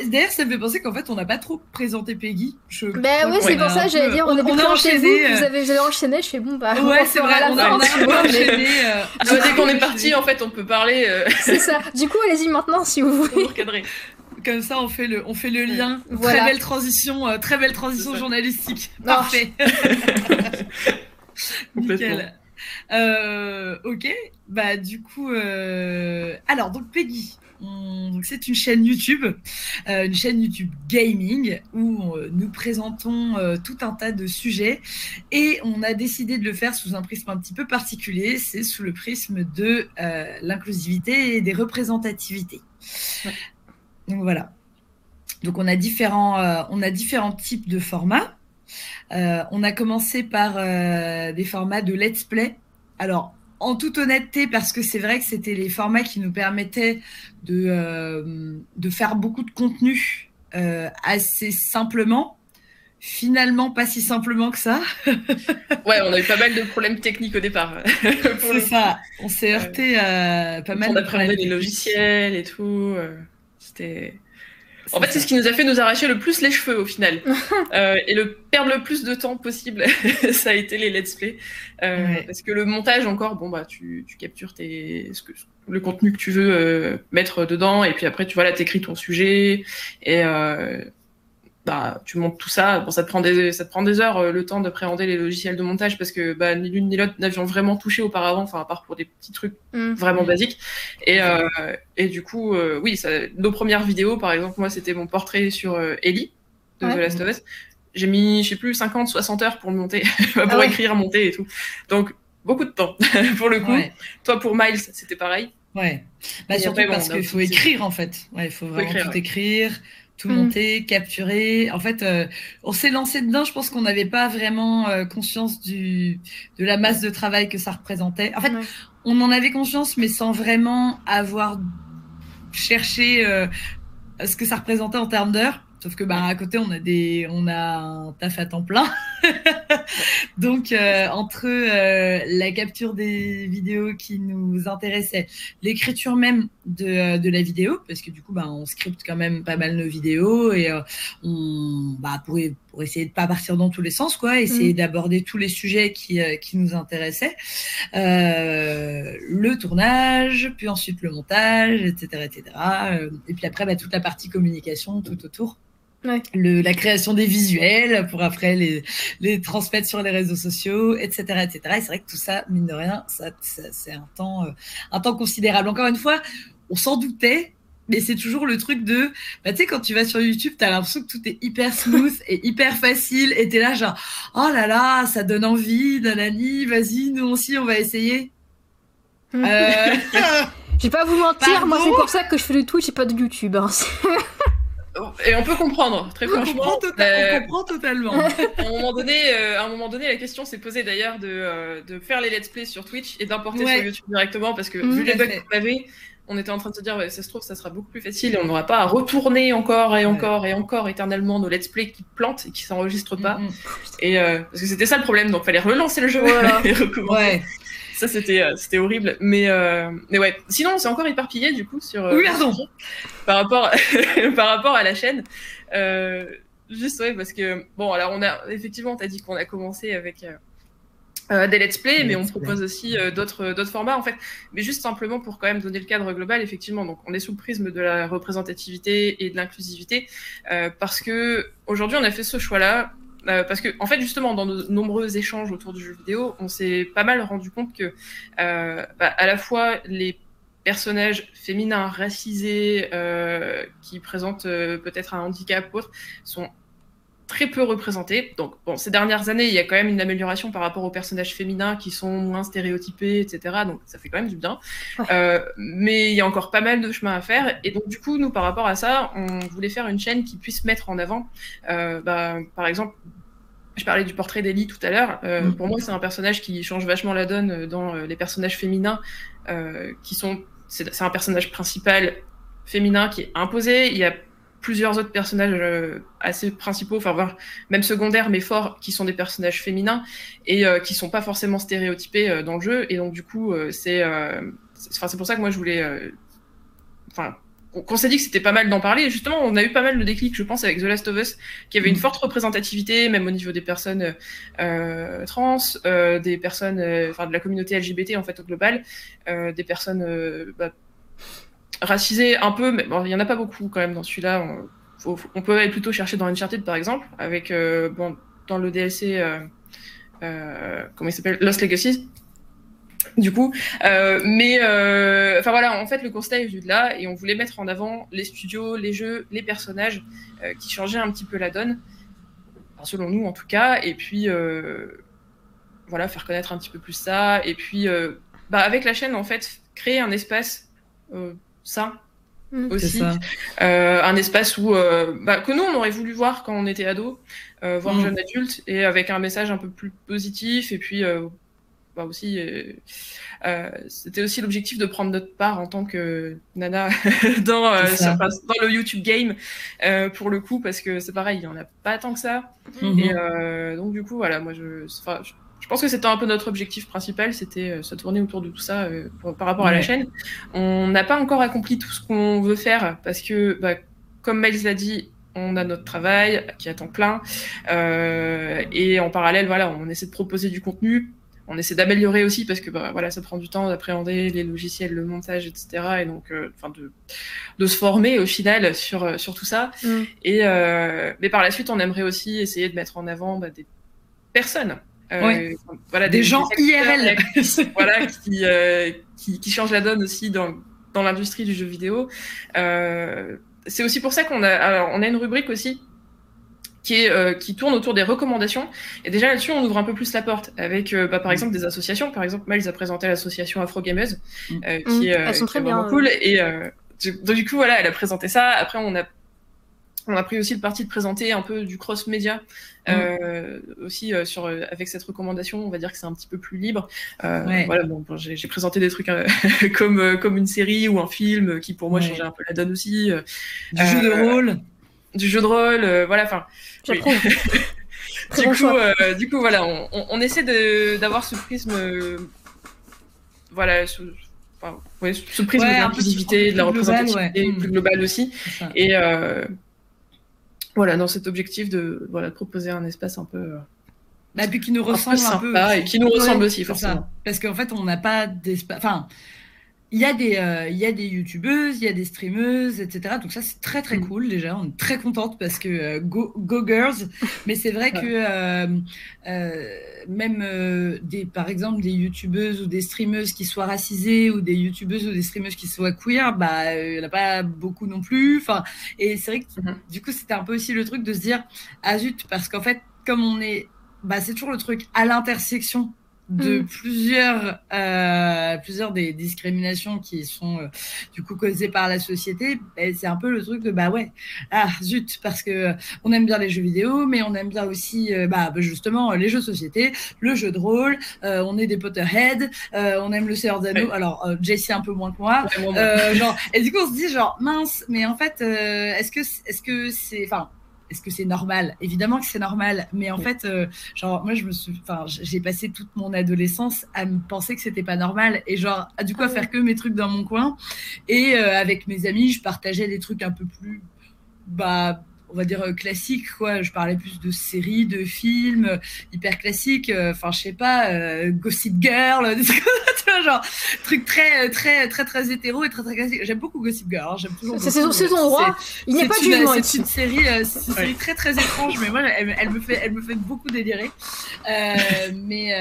D'ailleurs, ça me fait penser qu'en fait, on n'a pas trop présenté Peggy. Je ben oui, c'est pour ça, j'allais dire, on, est on a enchaîné. Vous, vous, avez, vous avez enchaîné, je fais bon, bah. Ouais, c'est vrai, on a, on a enchaîné. Euh, dès qu'on est parti, en fait, on peut parler. Euh... C'est ça. Du coup, allez-y maintenant si vous voulez. Recadrer comme ça on fait le on fait le lien voilà. très belle transition euh, très belle transition journalistique parfait Nickel. Euh, ok, bah du coup, euh... alors donc Peggy, on... c'est une chaîne YouTube, euh, une chaîne YouTube gaming où nous présentons tout un tas de sujets et on a décidé de le faire sous un prisme un petit peu particulier, c'est sous le prisme de l'inclusivité et des représentativités. Ouais. Donc voilà. Donc on a différents, on a différents types de formats. Euh, on a commencé par euh, des formats de let's play. Alors, en toute honnêteté, parce que c'est vrai que c'était les formats qui nous permettaient de, euh, de faire beaucoup de contenu euh, assez simplement. Finalement, pas si simplement que ça. ouais, on a eu pas mal de problèmes techniques au départ. c'est ça. On s'est heurté à pas mal de problèmes. les logiciels et tout. C'était en fait, c'est ce qui nous a fait nous arracher le plus les cheveux au final. euh, et le perdre le plus de temps possible, ça a été les let's play. Euh, ouais. Parce que le montage encore, bon bah tu, tu captures tes, ce que, le contenu que tu veux euh, mettre dedans, et puis après tu vois là t'écris ton sujet, et euh, bah, tu montes tout ça. Bon, ça te prend des, ça te prend des heures euh, le temps d'appréhender les logiciels de montage parce que bah, ni l'une ni l'autre n'avions vraiment touché auparavant, enfin à part pour des petits trucs mmh. vraiment basiques. Et, euh, et du coup, euh, oui, ça, nos premières vidéos, par exemple, moi c'était mon portrait sur Ellie de ouais. The Last of Us. J'ai mis, je sais plus, 50, 60 heures pour le monter, pour ah ouais. écrire, monter et tout. Donc beaucoup de temps pour le coup. Ouais. Toi pour Miles, c'était pareil. Ouais. Bah, surtout parce qu'il faut écrire en fait. Ouais, il faut vraiment faut écrire, tout écrire tout monter, mmh. capturer. En fait, euh, on s'est lancé dedans. Je pense qu'on n'avait pas vraiment euh, conscience du de la masse de travail que ça représentait. En fait, on en avait conscience, mais sans vraiment avoir cherché euh, ce que ça représentait en termes d'heures. Sauf que bah à côté, on a des, on a un taf à temps plein. Donc, euh, entre euh, la capture des vidéos qui nous intéressaient, l'écriture même de, euh, de, la vidéo, parce que du coup, bah, on scripte quand même pas mal nos vidéos et on, bah, pour, pour essayer de pas partir dans tous les sens, quoi, essayer mmh. d'aborder tous les sujets qui, qui nous intéressaient. le tournage, puis ensuite le montage, etc., etc. et puis après, bah, toute la partie communication tout autour. Le, la création des visuels pour après les, les transmettre sur les réseaux sociaux, etc., etc. Et c'est vrai que tout ça, mine de rien, ça, c'est un temps, euh, un temps considérable. Encore une fois, on s'en doutait, mais c'est toujours le truc de, bah, tu sais, quand tu vas sur YouTube, t'as l'impression que tout est hyper smooth et hyper facile, et t'es là genre, oh là là, ça donne envie, nanani, vas-y, nous aussi, on va essayer. euh... Je vais pas vous mentir, moi c'est pour ça que je fais du Twitch et pas de YouTube. Hein. Et on peut comprendre, très franchement. On comprend, tota- on comprend totalement. à, un moment donné, euh, à un moment donné, la question s'est posée d'ailleurs de, euh, de, faire les let's play sur Twitch et d'importer sur YouTube directement parce que vu les bugs qu'on avait, on était en train de se dire, ça se trouve, ça sera beaucoup plus facile et on n'aura pas à retourner encore et encore et encore éternellement nos let's play qui plantent et qui s'enregistrent pas. Et euh, parce que c'était ça le problème, donc fallait relancer le jeu et recommencer ça c'était euh, c'était horrible mais euh, mais ouais sinon c'est encore éparpillé du coup sur euh, oui, pardon. par rapport par rapport à la chaîne juste ouais parce que bon alors on a effectivement t'as dit qu'on a commencé avec des let's play, mais on propose aussi d'autres d'autres formats en fait. Mais juste simplement pour quand même donner le cadre global, effectivement. Donc on est sous le prisme de la représentativité et de l'inclusivité parce que aujourd'hui on a fait ce choix-là euh, parce que, en fait, justement, dans nos nombreux échanges autour du jeu vidéo, on s'est pas mal rendu compte que, euh, bah, à la fois, les personnages féminins racisés euh, qui présentent peut-être un handicap ou autre sont très peu représentés. Donc, bon, ces dernières années, il y a quand même une amélioration par rapport aux personnages féminins qui sont moins stéréotypés, etc. Donc, ça fait quand même du bien. Euh, mais il y a encore pas mal de chemin à faire. Et donc, du coup, nous, par rapport à ça, on voulait faire une chaîne qui puisse mettre en avant, euh, bah, par exemple, je parlais du portrait d'Ellie tout à l'heure. Euh, mm. Pour moi, c'est un personnage qui change vachement la donne dans les personnages féminins, qui sont. C'est un personnage principal féminin qui est imposé. Il y a plusieurs autres personnages euh, assez principaux, enfin voire même secondaires mais forts, qui sont des personnages féminins et euh, qui sont pas forcément stéréotypés euh, dans le jeu. Et donc du coup, c'est, enfin c'est pour ça que moi je voulais, enfin qu'on s'est dit que c'était pas mal d'en parler. Et justement, on a eu pas mal de déclics, je pense, avec The Last of Us, qui avait une mm. forte représentativité, même au niveau des personnes trans, des personnes, enfin de la communauté LGBT en fait au global, des personnes bah, racisé un peu, mais bon, il y en a pas beaucoup quand même dans celui-là. On, peut aller plutôt chercher dans Uncharted par exemple, avec euh, bon dans le DLC euh, euh, comment il s'appelle Lost Legacy. Du coup, mais enfin voilà, en fait le constat est venu de là et on voulait mettre en avant les studios, les jeux, les personnages qui changeaient un petit peu la donne, selon nous en tout cas, et puis voilà faire connaître un petit peu plus ça et puis bah, avec la chaîne en fait créer un espace ça mm. aussi. Euh, un espace où, euh, bah, que nous, on aurait voulu voir quand on était ado, euh, voir mm. jeune adulte, et avec un message un peu plus positif, et puis bah, aussi, c'était aussi l'objectif de prendre notre part en tant que nana dans, dans le YouTube game, pour le coup, parce que c'est pareil, il n'y en a pas tant que ça. Mm-hmm. Et donc, du coup, voilà, moi, je, je je pense que c'était un peu notre objectif principal, c'était euh, se tourner autour de tout ça euh, par rapport à la chaîne. On n'a pas encore accompli tout ce qu'on veut faire parce que, bah, comme Miles l'a dit, on a notre travail qui temps plein euh, et en parallèle, voilà, on essaie de proposer du contenu. On essaie d'améliorer aussi parce que bah, voilà, ça prend du temps d'appréhender les logiciels, le montage, etc. Et donc, euh, enfin, de, de se former au final sur sur tout ça. Mm. Et mais par la suite, on aimerait aussi essayer de mettre en avant bah, des personnes euh, voilà, des, gens IRL voilà, qui, euh, qui, qui, changent la donne aussi dans, dans l'industrie du jeu vidéo. Euh, c'est aussi pour ça qu'on a, alors, on a une rubrique aussi qui, est, euh, qui tourne autour des recommandations. Et déjà là-dessus, on ouvre un peu plus la porte avec, euh, bah, par exemple, des associations. Par exemple, Miles a présenté l'association Afro Gameuse, mm. qui, Elles sont très bien, cool. Et donc, du coup, voilà, elle a présenté ça. Après, on a on a pris aussi le parti de présenter un peu du cross-média mm. euh, aussi euh, sur euh, avec cette recommandation. On va dire que c'est un petit peu plus libre. Voilà, bon, j'ai présenté des trucs comme comme une série ou un film qui pour moi changeait un peu la donne aussi. du jeu de rôle, du jeu de rôle, voilà. Enfin, du, coup, du coup, voilà, on, on, essaie d'avoir ce prisme, voilà, ce, enfin, ouais, ce prisme de l'inclusivité, de la représentativité plus globale aussi. Et euh, voilà, dans cet objectif de, voilà, de proposer un espace un peu. Bah, puis qui nous ressemble un, peu, et qui nous ressemble aussi, forcément. Parce qu'en fait, on n'a pas d'espace. Enfin, il y a des euh, il y a des youtubeuses, il y a des streameuses, etc. Donc ça c'est très très mm. cool déjà. On est très contente parce que euh, go, go, girls. Mais c'est vrai que euh, euh même euh, des par exemple des youtubeuses ou des streameuses qui soient racisées ou des youtubeuses ou des streameuses qui soient queer, bah il y en a pas beaucoup non plus. Enfin et c'est vrai que mm-hmm. du coup c'était un peu aussi le truc de se dire ah zut parce qu'en fait comme on est bah c'est toujours le truc à l'intersection de mm. plusieurs, euh, plusieurs des discriminations qui sont euh, du coup causées par la société, ben, c'est un peu le truc de bah ouais, ah zut, parce que on aime bien les jeux vidéo, mais on aime bien aussi euh, bah, justement les jeux de société, le jeu de rôle, euh, on est des Potterhead, on aime le Seigneur des Anneaux, alors Jessie un peu moins que moi, genre, et du coup on se dit genre mince, mais en fait est-ce que est-ce que c'est, enfin est-ce que c'est normal? Évidemment que c'est normal, mais en fait, euh, genre moi je me suis, enfin j'ai passé toute mon adolescence à me penser que c'était pas normal et genre à du coup à ah faire que mes trucs dans mon coin et euh, avec mes amis je partageais des trucs un peu plus bah on va dire euh, classique quoi. Je parlais plus de séries de films euh, hyper classiques euh, enfin je sais pas Gossip Girl des trucs genre truc très très très très hétéro et très très classique. J'aime beaucoup Gossip Girl hein, j'aime toujours c'est son, droit il n'y a pas jugement c'est une série c'est une série très très étrange mais moi elle, me fait elle me fait beaucoup délirer. Mais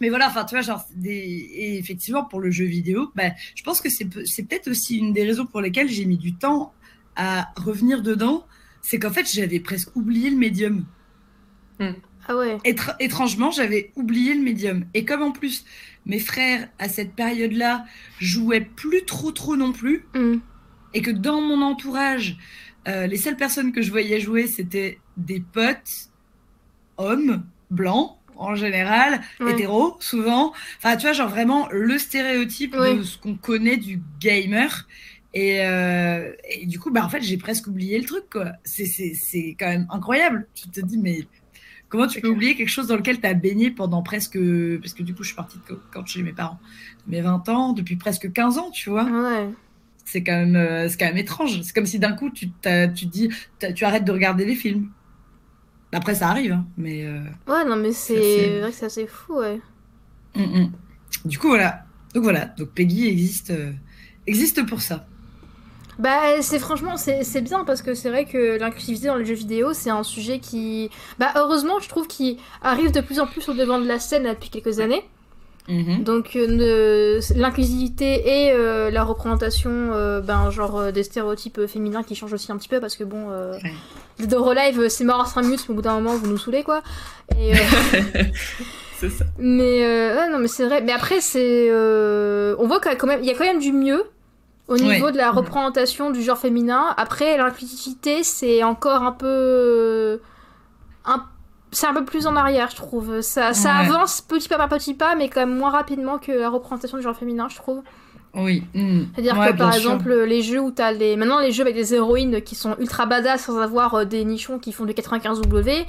mais voilà, enfin, tu vois, genre, des... et effectivement, pour le jeu vidéo, bah, je pense que c'est peut-être aussi une des raisons pour lesquelles j'ai mis du temps à revenir dedans, c'est qu'en fait, j'avais presque oublié le médium. Hmm. Ah ouais. étrangement, j'avais oublié le médium. Et comme en plus, mes frères, à cette période-là, jouaient plus trop, trop non plus, hmm. et que dans mon entourage, euh, les seules personnes que je voyais jouer, c'était des potes, hommes, blancs, en général, hétéros, souvent. Enfin, tu vois, genre vraiment le stéréotype de ce qu'on connaît du gamer. Euh, et, du coup, bah, en fait, j'ai presque oublié le truc. C'est quand même incroyable. Tu te dis, mais comment tu peux oublier quelque chose dans lequel tu as baigné pendant presque. Parce que du coup, je suis partie de quand chez mes parents, mes 20 ans, depuis presque 15 ans, tu vois. Ouais. C'est quand, même, euh, quand même étrange. C'est comme si d'un coup, tu, tu dis, tu arrêtes de regarder les films. Après, ça arrive, hein, mais. Euh, ouais, non, mais c'est vrai que c'est assez fou, ouais. Mm, mm. Du coup, voilà. Donc voilà. Donc Peggy existe, existe pour ça. Bah, c'est franchement, c'est bien parce que c'est vrai que l'inclusivité dans les jeux vidéo, c'est un sujet qui, bah, heureusement, je trouve qu'il arrive de plus en plus au devant de la scène depuis quelques années. Mhm. Donc euh, l'inclusivité et euh, la représentation, euh, ben genre des stéréotypes féminins qui changent aussi un petit peu parce que bon, ouais. de relive c'est mort à 5 minutes, mais au bout d'un moment vous nous saoulez quoi. Et, c'est ça. Mais ouais, non mais c'est vrai. Mais après c'est, on voit qu'il même, il y a quand même du mieux au niveau de la représentation du genre féminin. Après, l'inclusivité, c'est encore un peu. Un... C'est un peu plus en arrière, je trouve. Ça, ça avance petit pas par petit pas, mais quand même moins rapidement que la représentation du genre féminin, je trouve. Oui. Hmm. C'est-à-dire que par exemple, les jeux où t'as les. Maintenant, les jeux avec des héroïnes qui sont ultra badass sans avoir euh, des nichons qui font du 95W.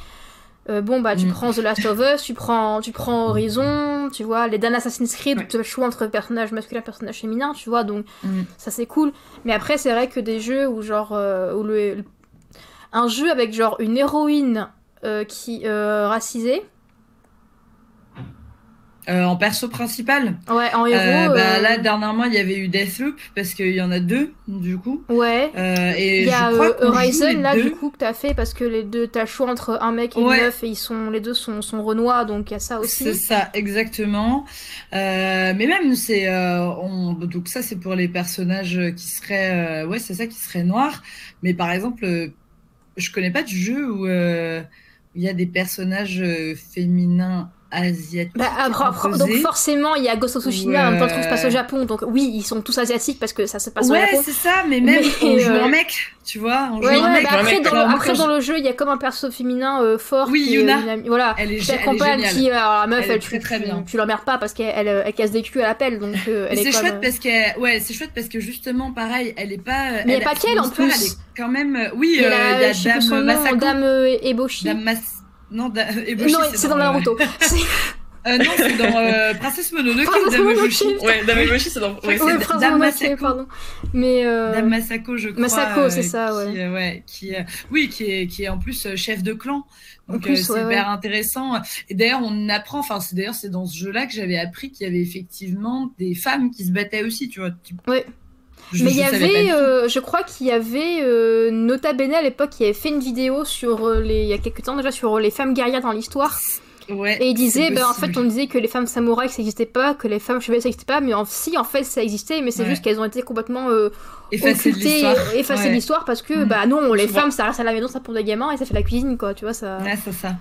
Euh, bon bah tu mm. prends The Last of Us, tu prends, tu prends Horizon, tu vois, les Dan Assassin's Creed, où tu as le choix entre personnage masculin et personnage féminin, tu vois, donc mm. ça c'est cool. Mais après c'est vrai que des jeux où genre, euh, où le, un jeu avec genre une héroïne euh, qui racisée, euh, en perso principal Ouais, en héros. Euh, bah, là, euh, dernièrement, il y avait eu Deathloop, parce qu'il y en a deux, du coup. Ouais. et il y a Horizon, là, du coup, que t'as fait, parce que les deux, t'as choix entre un mec et une meuf, et ils sont, les deux sont, sont renois, donc il y a ça aussi. C'est ça, exactement. mais même, c'est. Donc, ça, c'est pour les personnages qui seraient. ouais, c'est ça, qui seraient noirs. Mais par exemple, je connais pas de jeu où il y a des personnages féminins asiatique. Bah, donc forcément, il y a Ghost of Tsushima, en même temps, tout se passe au Japon. Donc oui, ils sont tous asiatiques parce que ça se passe au Japon. Ouais, c'est ça, mais même on joue euh, un mec, tu vois. On joue un mec. Bah après, dans, le, après dans, le, jeu, il y a comme un perso féminin euh, fort. Oui, Yuna. voilà, elle est, elle géniale. Qui, alors, la meuf, elle, elle très, très bien. tu, l'emmerdes pas parce qu'elle elle, casse des culs à l'appel. Donc euh, c'est chouette parce que ouais, c'est chouette parce que justement, pareil, elle est pas. Mais il n'y a pas qu'elle en plus. Elle est quand même. Oui, il y a Dame Dame Eboshi. Dame Non, da- Non, c'est dans Naruto. C'est- Euh, non, c'est dans euh, Princesse Mononoke Princesse Dame. Mononoke. Ouais, Dame Yoshi, c'est dans. Ouais, Ouais, c'est- Ouais, c'est Prince Dame Mononoke, Masako. pardon. Mais euh, Dame Masako, je crois. Masako, c'est ça, qui, ouais. euh, ouais, qui, euh, oui, qui est, qui est en plus euh, chef de clan. En Donc plus, euh, c'est ouais, hyper ouais. intéressant. Et d'ailleurs, on apprend, enfin, c'est d'ailleurs c'est dans ce jeu-là que j'avais appris qu'il y avait effectivement des femmes qui se battaient aussi, tu vois. Ouais. Je- mais il y avait, euh, je crois qu'il y avait euh, Nota Bene à l'époque qui avait fait une vidéo sur euh, les, il y a quelques temps déjà sur les femmes guerrières dans l'histoire. Ouais, Et il disait, ben, en fait, on disait que les femmes samouraïs ça n'existait pas, que les femmes chevaliers ça n'existait pas, mais en, si en fait ça existait, mais c'est Ouais. juste qu'elles ont été complètement euh, Effacer l'histoire. Ouais. l'histoire parce que Mm. bah non, les femmes ça reste à la maison, ça pour des gamins et ça fait la cuisine quoi, tu vois ça. Ouais, c'est ça.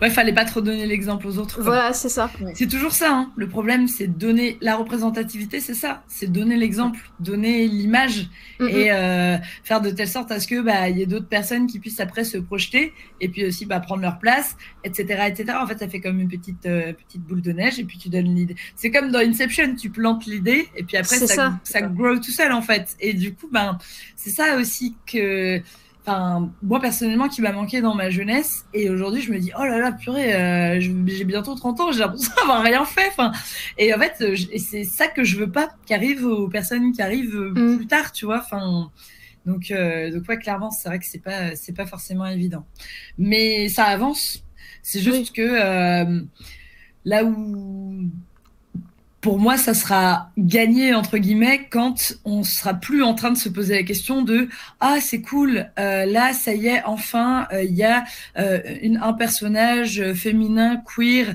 Ouais, fallait pas trop donner l'exemple aux autres. quoi. Voilà, c'est ça. C'est toujours ça, hein. le problème c'est de donner la représentativité, c'est ça, c'est donner l'exemple, donner l'image et euh, faire de telle sorte à ce que bah il y ait d'autres personnes qui puissent après se projeter et puis aussi bah, prendre leur place, etc., etc. En fait, ça fait comme une petite euh, petite boule de neige et puis tu donnes l'idée. C'est comme dans Inception, tu plantes l'idée et puis après ça. ça grow tout seul en fait. Et du coup, ben c'est ça aussi que Enfin, moi personnellement, qui m'a manqué dans ma jeunesse, et aujourd'hui je me dis, oh là là, purée, euh, j'ai bientôt 30 ans, j'ai l'impression d'avoir rien fait. Enfin, et en fait, c'est ça que je veux pas qu'arrive aux personnes qui arrivent Mm. plus tard, tu vois. Enfin, donc, euh, donc ouais, clairement, c'est vrai que c'est pas, c'est pas forcément évident, mais ça avance. C'est juste que euh, là où pour moi, ça sera gagné entre guillemets quand on sera plus en train de se poser la question de ah c'est cool euh, là ça y est enfin euh, il y a euh, une, un personnage féminin queer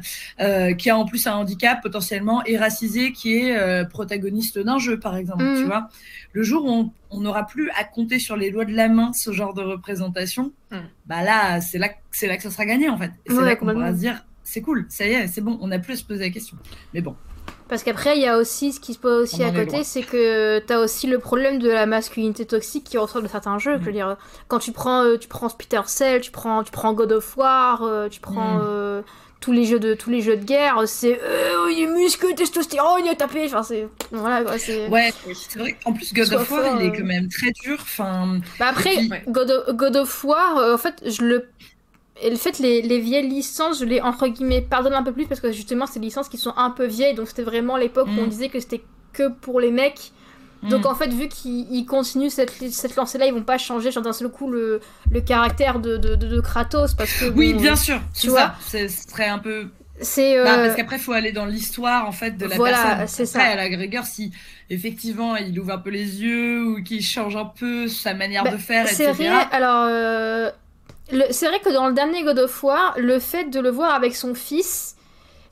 qui a en plus un handicap potentiellement et racisé qui est protagoniste d'un jeu par exemple tu vois. Le jour où on- n'aura plus à compter sur les doigts de la main ce genre de représentation Mhm. bah là c'est là que- c'est là que ça sera gagné en fait. C'est Ouais, là qu'on pourra se dire c'est cool ça y est c'est bon on n'a plus à se poser la question. Mais bon Parce qu'après, il y a aussi ce qui se pose aussi On à en est côté, c'est que t'as aussi le problème de la masculinité toxique qui ressort de certains jeux. Je veux Mm. dire, quand tu prends, euh, tu prends Splinter Cell, tu prends, tu prends God of War, euh, tu prends Mm. euh, tous les jeux de tous les jeux de guerre, c'est euh, il y a muscles, testostérone, il a tapé. Enfin, c'est voilà quoi. C'est. ouais c'est vrai qu'en plus God of War il est quand même très dur enfin Bah après, puis- God, of, God of War, en fait, je le. Et le fait, les, les vieilles licences, je les entre guillemets pardonne un peu plus parce que justement, c'est des licences qui sont un peu vieilles, donc c'était vraiment l'époque où Mm. on disait que c'était que pour les mecs. Donc Mm. en fait, vu qu'ils ils continuent cette, cette lancée-là, ils vont pas changer genre d'un seul coup le, le caractère de, de, de- de Kratos parce que. oui bon, bien sûr tu vois. ce serait un peu C'est. euh, Bah, parce qu'après, il faut aller dans l'histoire en fait de la Voilà, personne. c'est ça. à la Gregor, si effectivement il ouvre un peu les yeux ou qu'il change un peu sa manière Bah, de faire, C'est etc. vrai, alors. euh, c'est vrai que dans le dernier God of War, le fait de le voir avec son fils.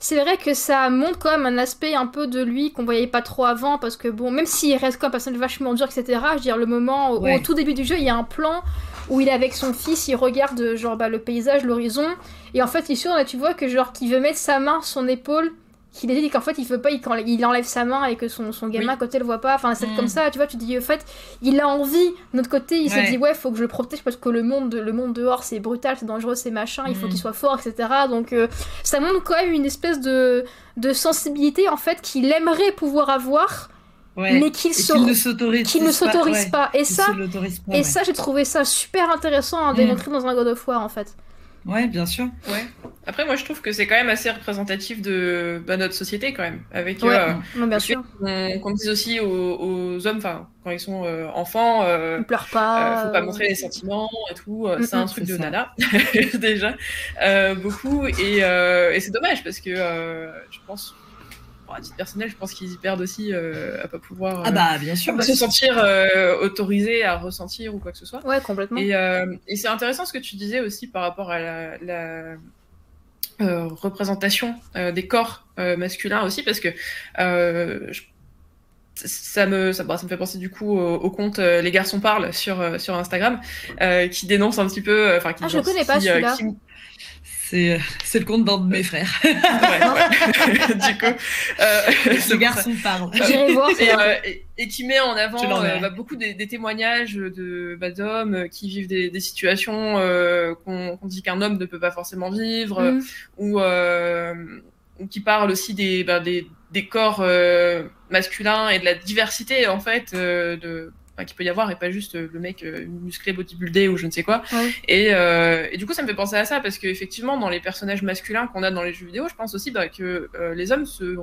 C'est vrai que ça montre quand même un aspect un peu de lui qu'on voyait pas trop avant parce que bon, même s'il reste comme un personnage vachement dur, etc. Je veux dire, le moment au- Ouais. au tout début du jeu, il y a un plan où il est avec son fils, il regarde genre bah, le paysage, l'horizon, et en fait, il sûr, là, tu vois que genre qu'il veut mettre sa main sur son épaule, qu'il dit qu'en fait il veut pas, il, quand il enlève sa main et que son, son gamin Oui. à côté le voit pas, enfin c'est Mm. comme ça, tu vois, tu dis en fait, il a envie, de notre côté, il Ouais. se dit ouais, faut que je le protège parce que le monde, le monde dehors c'est brutal, c'est dangereux, c'est machin, il faut Mm. qu'il soit fort, etc. Donc euh, ça montre quand même une espèce de, de sensibilité en fait qu'il aimerait pouvoir avoir, Ouais. mais qu'il ne s'autorise ouais. pas. Et ça, pas, et ouais. ça, j'ai trouvé ça super intéressant à Mm. démontrer dans un God of War en fait. Ouais, bien sûr. Ouais. Après, moi, je trouve que c'est quand même assez représentatif de bah, notre société, quand même. Avec, Ouais. euh, Non, bien sûr, qu'on dise aussi aux, aux hommes, enfin, quand ils sont euh, enfants, euh, il pleure euh, pas. faut pas euh, montrer les sentiments et tout. euh, Mm, c'est un mm, truc de ça. nana, déjà. Euh, beaucoup. Et, euh, et c'est dommage parce que euh, je pense, bon, à titre personnel, je pense qu'ils y perdent aussi euh, à pas pouvoir Ah euh, bah, bien sûr. pas se sentir euh, autorisés à ressentir ou quoi que ce soit. Ouais, complètement. Et, euh, et c'est intéressant ce que tu disais aussi par rapport à la, la, euh, représentation euh, des corps euh, masculins aussi, parce que euh, je- ça me, ça, bah, ça me fait penser du coup au, au compte euh, Les garçons parlent sur, euh, sur Instagram, euh, qui dénonce un petit peu. euh, Enfin, qui Ah, je connais pas qui, euh, celui-là. qui- C'est euh, c'est le compte d'un de mes frères. Ouais, ouais. du coup, euh, Ce garçon parle. J'irai voir. et, euh, et, et qui met en avant euh, bah, beaucoup des, des témoignages de bah, d'hommes euh, qui vivent des, des situations euh, qu'on qu'on dit qu'un homme ne peut pas forcément vivre, Mm. ou, euh, ou qui parlent aussi des, bah, des, des corps euh, masculins et de la diversité en fait euh, de qu'il peut y avoir et pas juste le mec musclé, bodybuildé ou je ne sais quoi. Et, et, du coup, ça me fait penser à ça parce qu'effectivement, dans les personnages masculins qu'on a dans les jeux vidéo, je pense aussi bah, que les hommes se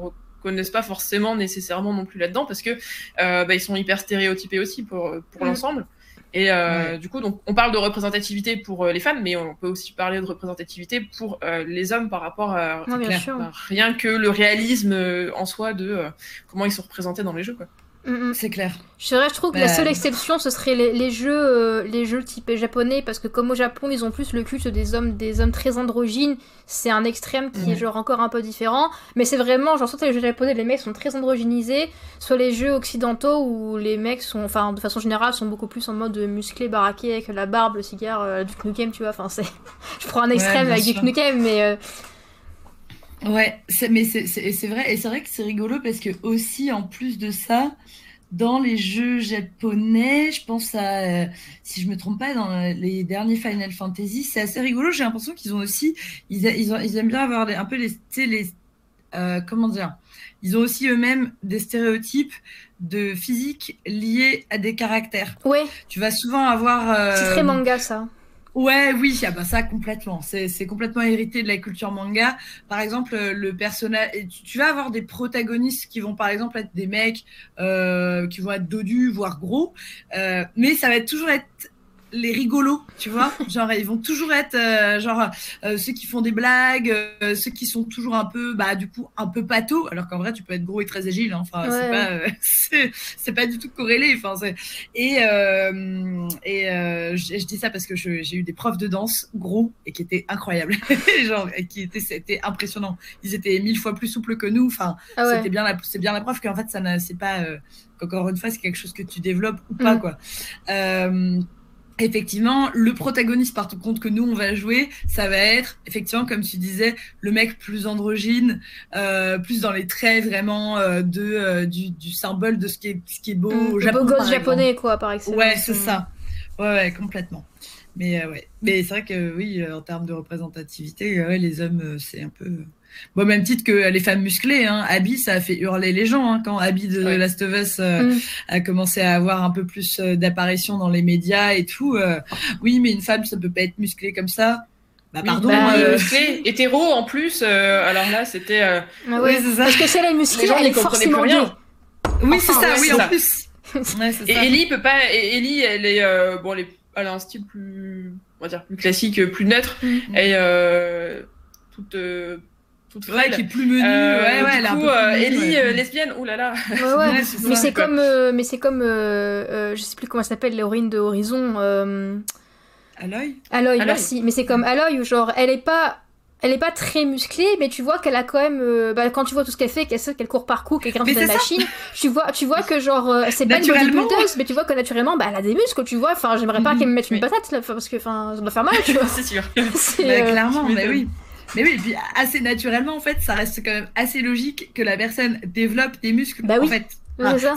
connaissent pas forcément nécessairement non plus là-dedans parce que euh, bah, ils sont hyper stéréotypés aussi pour, pour mm. l'ensemble. Et euh, du coup, donc, on parle de représentativité pour euh, les femmes, mais on peut aussi parler de représentativité pour les hommes par rapport à bah, rien que le réalisme en soi de comment ils sont représentés dans les jeux. Quoi. Mm, mm. C'est clair. Je, je trouve que la seule exception, ce serait les, jeux, euh, les jeux type japonais, parce que comme au Japon, ils ont plus le culte des hommes, des hommes très androgynes. C'est un extrême qui est genre encore un peu différent. Mais c'est vraiment, genre, soit les jeux japonais, les mecs sont très androgynisés, soit les jeux occidentaux où les mecs sont, enfin, de façon générale, sont beaucoup plus en mode musclé, baraqué, avec la barbe, le cigare, euh, du Nukem, tu vois. Enfin, c'est. je prends un extrême avec du Nukem, mais. Euh, Ouais, mais c'est vrai, et c'est vrai que c'est rigolo parce que aussi, en plus de ça, dans les jeux japonais, je pense à, euh, si je me trompe pas, dans les derniers Final Fantasy, c'est assez rigolo. J'ai l'impression qu'ils ont aussi, ils, ils, aiment bien avoir un peu les, les euh, comment dire, ils ont aussi eux-mêmes des stéréotypes de physique liés à des caractères. Ouais. Tu vas souvent avoir. Euh, c'est très manga ça. Ouais, oui, ah bah ça complètement. C'est complètement hérité de la culture manga. Par exemple, le personnage, tu, vas avoir des protagonistes qui vont par exemple être des mecs euh, qui vont être dodus, voire gros, euh, mais ça va toujours être les rigolos, tu vois. Genre, ils vont toujours être, euh, genre, euh, ceux qui font des blagues, euh, ceux qui sont toujours un peu, bah, du coup, un peu pato, alors qu'en vrai, tu peux être gros et très agile. Hein. Enfin, c'est pas, c'est pas du tout corrélé. Enfin, et et je, dis ça parce que j'ai eu des profs de danse gros et qui étaient incroyables, genre, et qui étaient, c'était impressionnant. Ils étaient mille fois plus souples que nous. Enfin, ah c'était bien la, c'est bien la preuve qu'en fait, ça c'est pas, encore une fois, c'est quelque chose que tu développes ou pas, mm. quoi effectivement, le protagoniste, par contre, que nous, on va jouer, ça va être, effectivement, comme tu disais, le mec plus androgyne, euh, plus dans les traits vraiment euh, de, euh, du, du, symbole de ce qui est, ce qui est beau mmh, au Japon. beau gosse japonais, quoi, par exemple. Ouais, c'est ça. Ouais, ouais, complètement. Mais, ouais. Mais c'est vrai que, oui, en termes de représentativité, ouais, les hommes, c'est un peu Bon, même titre que les femmes musclées, hein. Abby, ça a fait hurler les gens hein, quand Abby de Last of Us euh, mm. a commencé à avoir un peu plus euh, d'apparition dans les médias et tout. Euh. oui, mais une femme, ça peut pas être musclée comme ça. Bah, pardon. Bah, musclée, hétéro en plus. alors là, c'était. Ah oui, c'est ça. Parce que si elle est musclée, elle est forcément rien. Oui, c'est ça. oui, en plus. et Ellie peut pas. Ellie, elle est bon, elle, elle, a un style plus, on va dire, plus classique, plus neutre. Mm. Et toute toute ouais, qui est plus menue. Euh, ouais, ouais, du coup, euh, Ellie, euh, lesbienne, oulala. Ouais, ouais. mais c'est comme, euh, mais c'est comme, je sais plus comment ça s'appelle, l'héroïne de Horizon. Aloy. Aloy, merci. Mais c'est comme Aloy où genre, elle est pas, elle est pas très musclée, mais tu vois qu'elle a quand même, bah, quand tu vois tout ce qu'elle fait, qu'elle qu'elle court parcours, qu'elle grimpe dans la machine, tu vois, tu vois que genre, c'est pas une bodybuildeuse, mais tu vois que naturellement, bah, elle a des muscles, tu vois. Enfin, j'aimerais pas mhm. qu'elle me mette une patate, là, parce que, enfin, ça doit faire mal, tu vois. c'est sûr. bah, clairement, mais oui. Mais oui, et puis assez naturellement, en fait, ça reste quand même assez logique que la personne développe des muscles. Bah oui. En fait,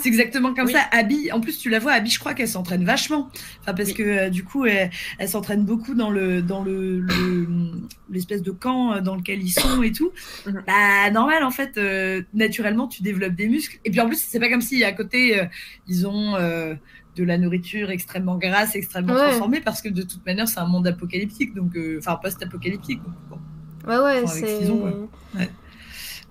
c'est exactement comme ça. Abby, en plus, tu la vois, Abby, je crois qu'elle s'entraîne vachement. Enfin, parce que euh, du coup, elle, s'entraîne beaucoup dans le dans le l'espèce de camp euh, dans lequel ils sont et tout. Mhm. bah, normal, en fait, euh, naturellement, tu développes des muscles. Et puis en plus, c'est pas comme si à côté, ils ont de la nourriture extrêmement grasse, extrêmement transformée, parce que de toute manière, c'est un monde apocalyptique, donc enfin post-apocalyptique. Bon. Ouais, ouais, c'est.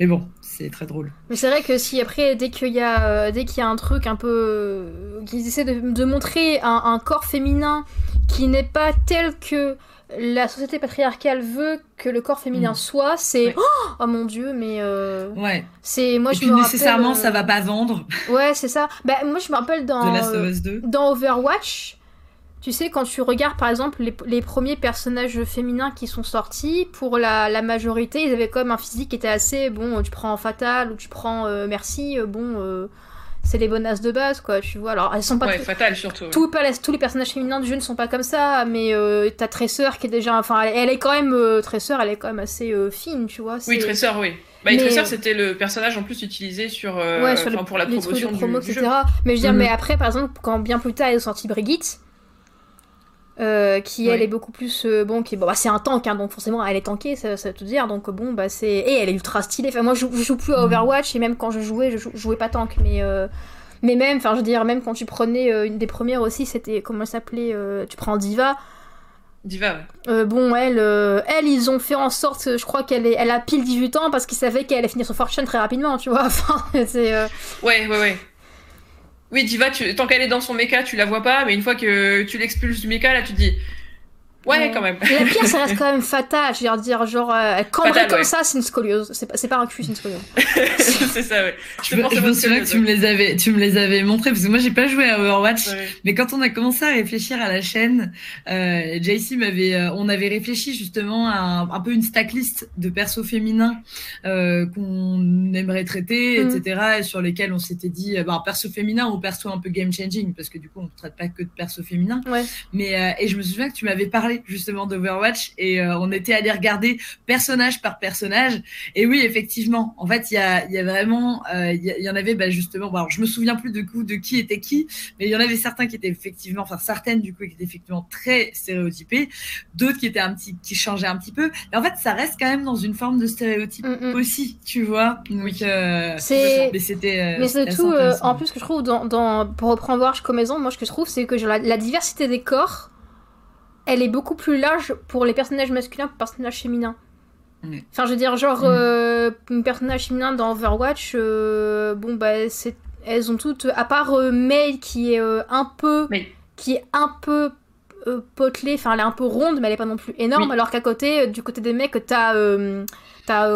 Mais bon, c'est très drôle. Mais c'est vrai que si après, dès qu'il y, a, euh, dès qu'il y a un truc un peu. Euh, qu'ils essaient de, montrer un, corps féminin qui n'est pas tel que la société patriarcale veut que le corps féminin mm. soit, c'est oh, oh, mon dieu, mais euh, ouais. C'est moi Et je puis nécessairement ça va pas vendre. Ouais, c'est ça. Bah moi je me rappelle dans dans Overwatch, tu sais, quand tu regardes par exemple les, premiers personnages féminins qui sont sortis, pour la, majorité, ils avaient comme un physique qui était assez bon. Tu prends Fatal ou tu prends euh, Merci, euh, bon, euh, c'est les bonasses de base, quoi, tu vois. Alors, elles sont pas. Ouais, Fatal surtout. Tous les personnages féminins du jeu ne sont pas comme ça, mais t'as Tresseur qui est déjà. Enfin, elle, est quand même. Tresseur, elle est quand même assez fine, tu vois. Oui, Tresseur, oui. Bah, Tresseur, c'était le personnage en plus utilisé sur, ouais, sur pour la promotion du, promo, etc. Mais je veux dire, mhm. mais après, par exemple, quand bien plus tard, ils ont sorti Brigitte euh, qui elle est beaucoup plus euh, bon qui bon bah, c'est un tank hein, donc forcément elle est tankée ça, ça veut tout dire donc bon bah c'est et elle est ultra stylée enfin moi je, joue plus à mm. Overwatch et même quand je jouais je, jouais pas tank mais euh, Mais même, enfin, je veux dire, même quand tu prenais une des premières aussi, c'était comment elle s'appelait Tu prends Diva. Diva, ouais. Euh, bon, elle, euh, elle, ils ont fait en sorte, je crois qu'elle est, elle a pile 18 ans parce qu'ils savaient qu'elle allait finir son fortune très rapidement, tu vois. Enfin, c'est. euh, Ouais, ouais, ouais. Oui, Diva, tu... tant qu'elle est dans son méca, tu la vois pas, mais une fois que tu l'expulses du méca, là, tu dis. Ouais, Ouais. quand même. Et la pire, ça reste quand même fatal. Je veux dire, genre, euh, elle cambrait Fatal, comme ouais. ça, c'est une scoliose. C'est pas, c'est pas un cul, c'est une scoliose. c'est ça, ouais. Je me, je me souviens que tu me les avais, tu me les avais montrés parce que moi j'ai pas joué à Overwatch. Ouais. Mais quand on a commencé à réfléchir à la chaîne, euh, JC m'avait, euh, on avait réfléchi justement à un, un peu une stacklist de persos féminins euh, qu'on aimerait traiter, Mm. etc. Et sur lesquels on s'était dit, euh, bah, perso féminin ou perso un peu game changing, parce que du coup on ne traite pas que de perso féminins. Ouais. Mais euh, et je me souviens que tu m'avais parlé justement d'Overwatch et euh, on était allé regarder personnage par personnage. Et oui, effectivement, en fait, il y a, y a vraiment, euh, il y, en avait bah, justement. Bon, alors, je me souviens plus de coup de qui était qui, mais il y en avait certains qui étaient effectivement, enfin certaines du coup qui étaient effectivement très stéréotypées, d'autres qui étaient un petit, qui changeaient un petit peu. Et en fait, ça reste quand même dans une forme de stéréotype Mm, mm. aussi, tu vois. Donc, euh, C'est- mais c'était. Mais euh, intéressant. en plus, que je trouve, dans, dans, pour reprendre Warsh comme moi, ce que je trouve, c'est que genre, la, la diversité des corps, elle est beaucoup plus large pour les personnages masculins que les personnages féminins. Mm. Enfin, je veux dire, genre, Mm. euh, un personnage féminin dans Overwatch, euh, bon, bah, c'est, elles ont toutes, à part euh, May qui est euh, un peu, qui est un peu euh, potelée, enfin, elle est un peu ronde, mais elle est pas non plus énorme, Oui. alors qu'à côté, du côté des mecs, t'as, euh, t'as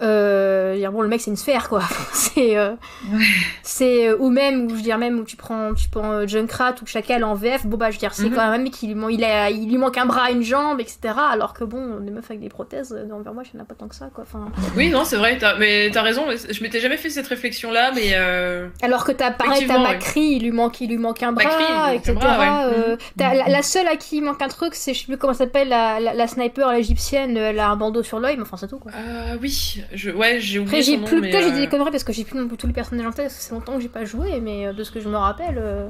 euh, je bon, le mec, c'est une sphère, quoi. c'est. euh, Ouais. c'est euh, ou même ou je veux dire même où tu prends tu prends euh, Junkrat ou Chacal en VF bon bah je veux dire c'est Mhm. quand même un mec qui lui, man- il, a, il lui manque un bras une jambe etc alors que bon des meufs avec des prothèses euh, dans Overwatch il n'y en a pas tant que ça quoi enfin Oui, non, c'est vrai, mais t'as raison. Je m'étais jamais fait cette réflexion-là, mais. euh, alors que t'as pareil t'as ouais. Macri il lui manque il lui manque un bras Macri, un etc bras, ouais. euh, Mhm. la, la seule à qui il manque un truc c'est je sais plus comment ça s'appelle la, la, la sniper l'égyptienne elle a un bandeau sur l'œil mais enfin c'est tout quoi Ah oui, je... ouais, j'ai oublié après j'ai son nom, plus peut-être j'ai dit euh, des conneries parce que j'ai plus non plus tous les personnages en tête parce que c'est longtemps que j'ai pas joué mais euh, de ce que je me rappelle euh,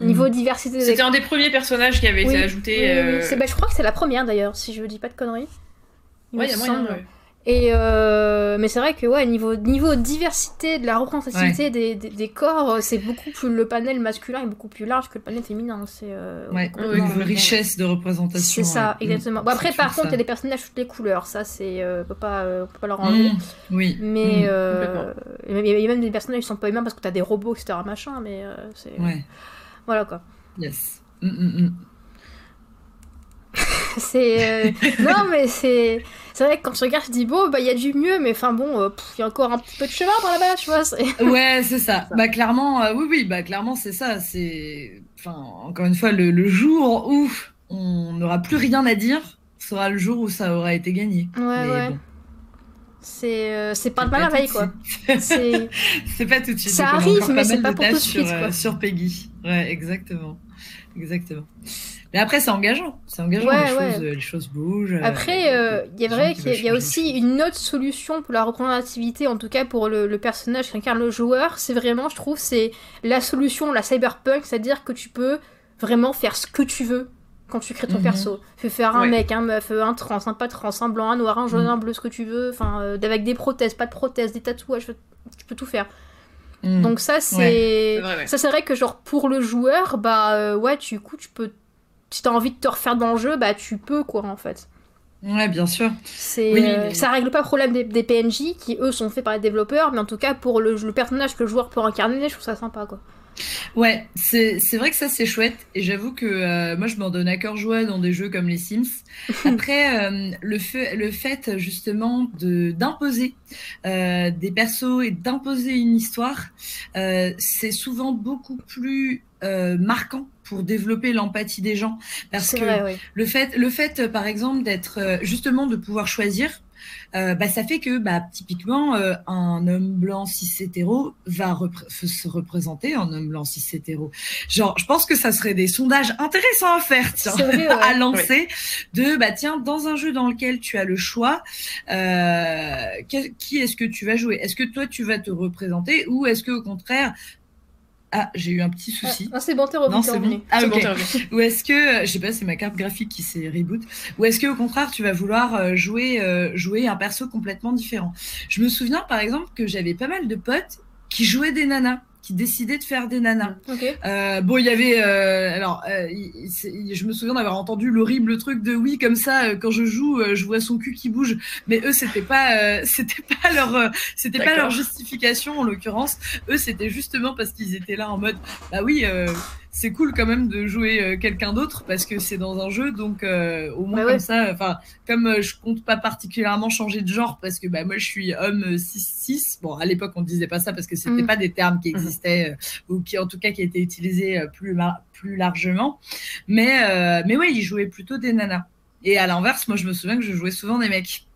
Mhm. niveau diversité des C'était un des premiers personnages qui avait Oui, été ajouté. oui, oui, oui. euh, C'est- bah, je crois que c'est la première d'ailleurs, si je dis pas de conneries. Il Ouais, y a moyen. Et euh, mais c'est vrai que ouais, niveau niveau diversité de la représentativité des, des, des corps, euh, c'est beaucoup plus le panel masculin est beaucoup plus large que le panel féminin. C'est euh, Ouais, une richesse de représentation. C'est ça, ouais. exactement. Mm. Bon, après, par contre, il y a des personnages toutes les couleurs. Ça, c'est euh, on peut pas, on peut pas leur enlever. Mm, Oui. Mais Mm. il y a même des personnages qui sont pas humains parce que t'as des robots, etc. Machin, mais c'est voilà quoi. Yes. C'est euh, non mais c'est c'est vrai que quand tu regardes tu te dis bon bah il y a du mieux mais enfin bon euh, il y a encore un petit peu de chemin par là-bas tu vois Ouais, c'est ça. Bah clairement, euh, oui, oui, bah clairement c'est ça. C'est, enfin, encore une fois, le, le jour où on n'aura plus rien à dire sera le jour où ça aura été gagné. ouais Mais ouais bon, c'est euh, c'est pas de mal la tout veille quoi c'est c'est pas tout de suite. Ça arrive, mais c'est pas pour tout de suite, sur, quoi. sur Peggy. Ouais, exactement, exactement. Mais après, c'est engageant. C'est engageant. Ouais, les, ouais. choses, les choses bougent. après euh, il y a vrai qu'il y a- y aussi une autre solution pour la représentativité en tout cas pour le, le personnage qui incarne le joueur c'est vraiment je trouve c'est la solution la cyberpunk c'est-à-dire que tu peux vraiment faire ce que tu veux quand tu crées ton Mhm. perso. Tu peux faire un Ouais. mec, un meuf, un trans, un pas trans, un blanc, un noir, un jaune, Mhm. un bleu, ce que tu veux, enfin, euh, avec des prothèses, pas de prothèses, des tatouages, tu peux tout faire. Mm. Donc ça c'est C'est vrai, ouais. ça c'est vrai que genre pour le joueur bah euh, ouais tu coup tu peux si t'as envie de te refaire dans le jeu bah tu peux quoi en fait. Ouais, bien sûr. C'est Oui, euh, mais- ça règle pas le problème des, des PNJ qui eux sont faits par les développeurs mais en tout cas pour le, le personnage que le joueur peut incarner je trouve ça sympa quoi. Ouais, c'est c'est vrai que ça c'est chouette et j'avoue que euh, moi je m'en donne à cœur joie dans des jeux comme les Sims. Après euh, le fait le fait justement de d'imposer euh, des persos et d'imposer une histoire, euh, c'est souvent beaucoup plus euh, marquant pour développer l'empathie des gens parce que vrai oui. le fait, le fait, par exemple, d'être euh, justement de pouvoir choisir, euh, bah, ça fait que, bah, typiquement, euh, un homme blanc cis hétéro va se représenter en homme blanc cis hétéro. Genre, je pense que ça serait des sondages intéressants à faire, tiens, C'est vrai, ouais. à lancer, de, bah, tiens, dans un jeu dans lequel tu as le choix, euh, qui est-ce que tu vas jouer? Est-ce que toi, tu vas te représenter ou est-ce que, au contraire, ah, j'ai eu un petit souci. Ah, c'est bon t'es revenu. Non, c'est bon. Ah, C'est ok. bon, t'es revenu. Ou est-ce que, euh, je sais pas, c'est ma carte graphique qui s'est reboot, ou est-ce que au contraire tu vas vouloir euh, jouer, euh, jouer un perso complètement différent Je me souviens par exemple que j'avais pas mal de potes qui jouaient des nanas qui décidait de faire des nanas. Ok. Euh, bon, il y avait, euh, alors, euh, il- il- je me souviens d'avoir entendu l'horrible truc de oui, comme ça, euh, quand je joue, euh, je vois son cul qui bouge. Mais eux, c'était pas, euh, c'était pas leur, euh, c'était pas leur justification en l'occurrence. Eux, c'était justement parce qu'ils étaient là en mode, bah oui. C'est cool quand même de jouer euh, quelqu'un d'autre parce que c'est dans un jeu donc euh, au moins Bah comme ouais. ça enfin comme euh, je compte pas particulièrement changer de genre parce que bah moi je suis homme 6-6 bon à l'époque on disait pas ça parce que c'était Mm. pas des termes qui existaient euh, ou qui en tout cas qui étaient utilisés euh, plus mar- plus largement mais euh, mais ouais ils jouaient plutôt des nanas et à l'inverse moi je me souviens que je jouais souvent des mecs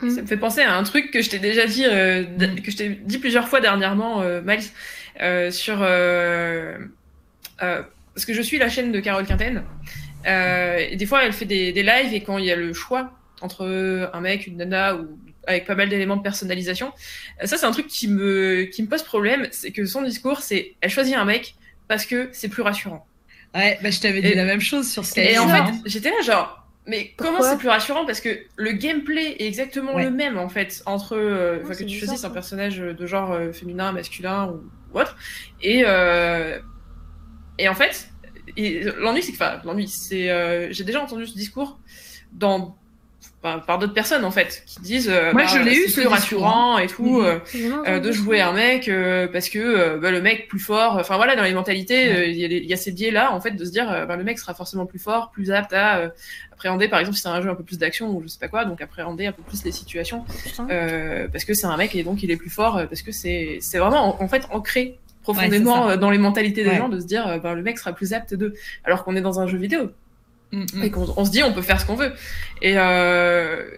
Ça me fait penser à un truc que je t'ai déjà dit, euh, Mm. que je t'ai dit plusieurs fois dernièrement, euh, Miles, euh, sur parce que je suis la chaîne de Carole Quinten. Euh, et des fois, elle fait des, des lives et quand il y a le choix entre un mec, une nana ou avec pas mal d'éléments de personnalisation, euh, ça c'est un truc qui me qui me pose problème, c'est que son discours c'est elle choisit un mec parce que c'est plus rassurant. ouais bah je t'avais dit Et- la même chose sur ce Et en fait, hein. j'étais là genre, mais comment c'est plus rassurant? Parce que le gameplay est exactement Ouais. le même en fait entre, euh, Ouais, que tu bizarre, choisisses un personnage de genre euh, féminin, masculin ou, ou autre. Et euh, et en fait, l'ennui c'est que, enfin, l'ennui, c'est, euh, j'ai déjà entendu ce discours dans enfin, par d'autres personnes en fait qui disent, euh, Moi, bah, je l'ai eu, c'est discours, rassurant et tout. Mhm. euh, euh, de jouer un mec euh, parce que euh, bah, le mec plus fort enfin voilà dans les mentalités Ouais. euh, il y, a y ces biais là en fait de se dire euh, bah, le mec sera forcément plus fort plus apte à euh, appréhender par exemple si c'est un jeu un peu plus d'action ou je sais pas quoi donc appréhender un peu plus les situations euh, parce que c'est un mec et donc il est plus fort parce que c'est c'est vraiment en, en fait ancré profondément euh, dans les mentalités des Ouais. gens de se dire bah, le mec sera plus apte de alors qu'on est dans un jeu vidéo Mm, mm. et qu'on on se dit on peut faire ce qu'on veut. Et, euh,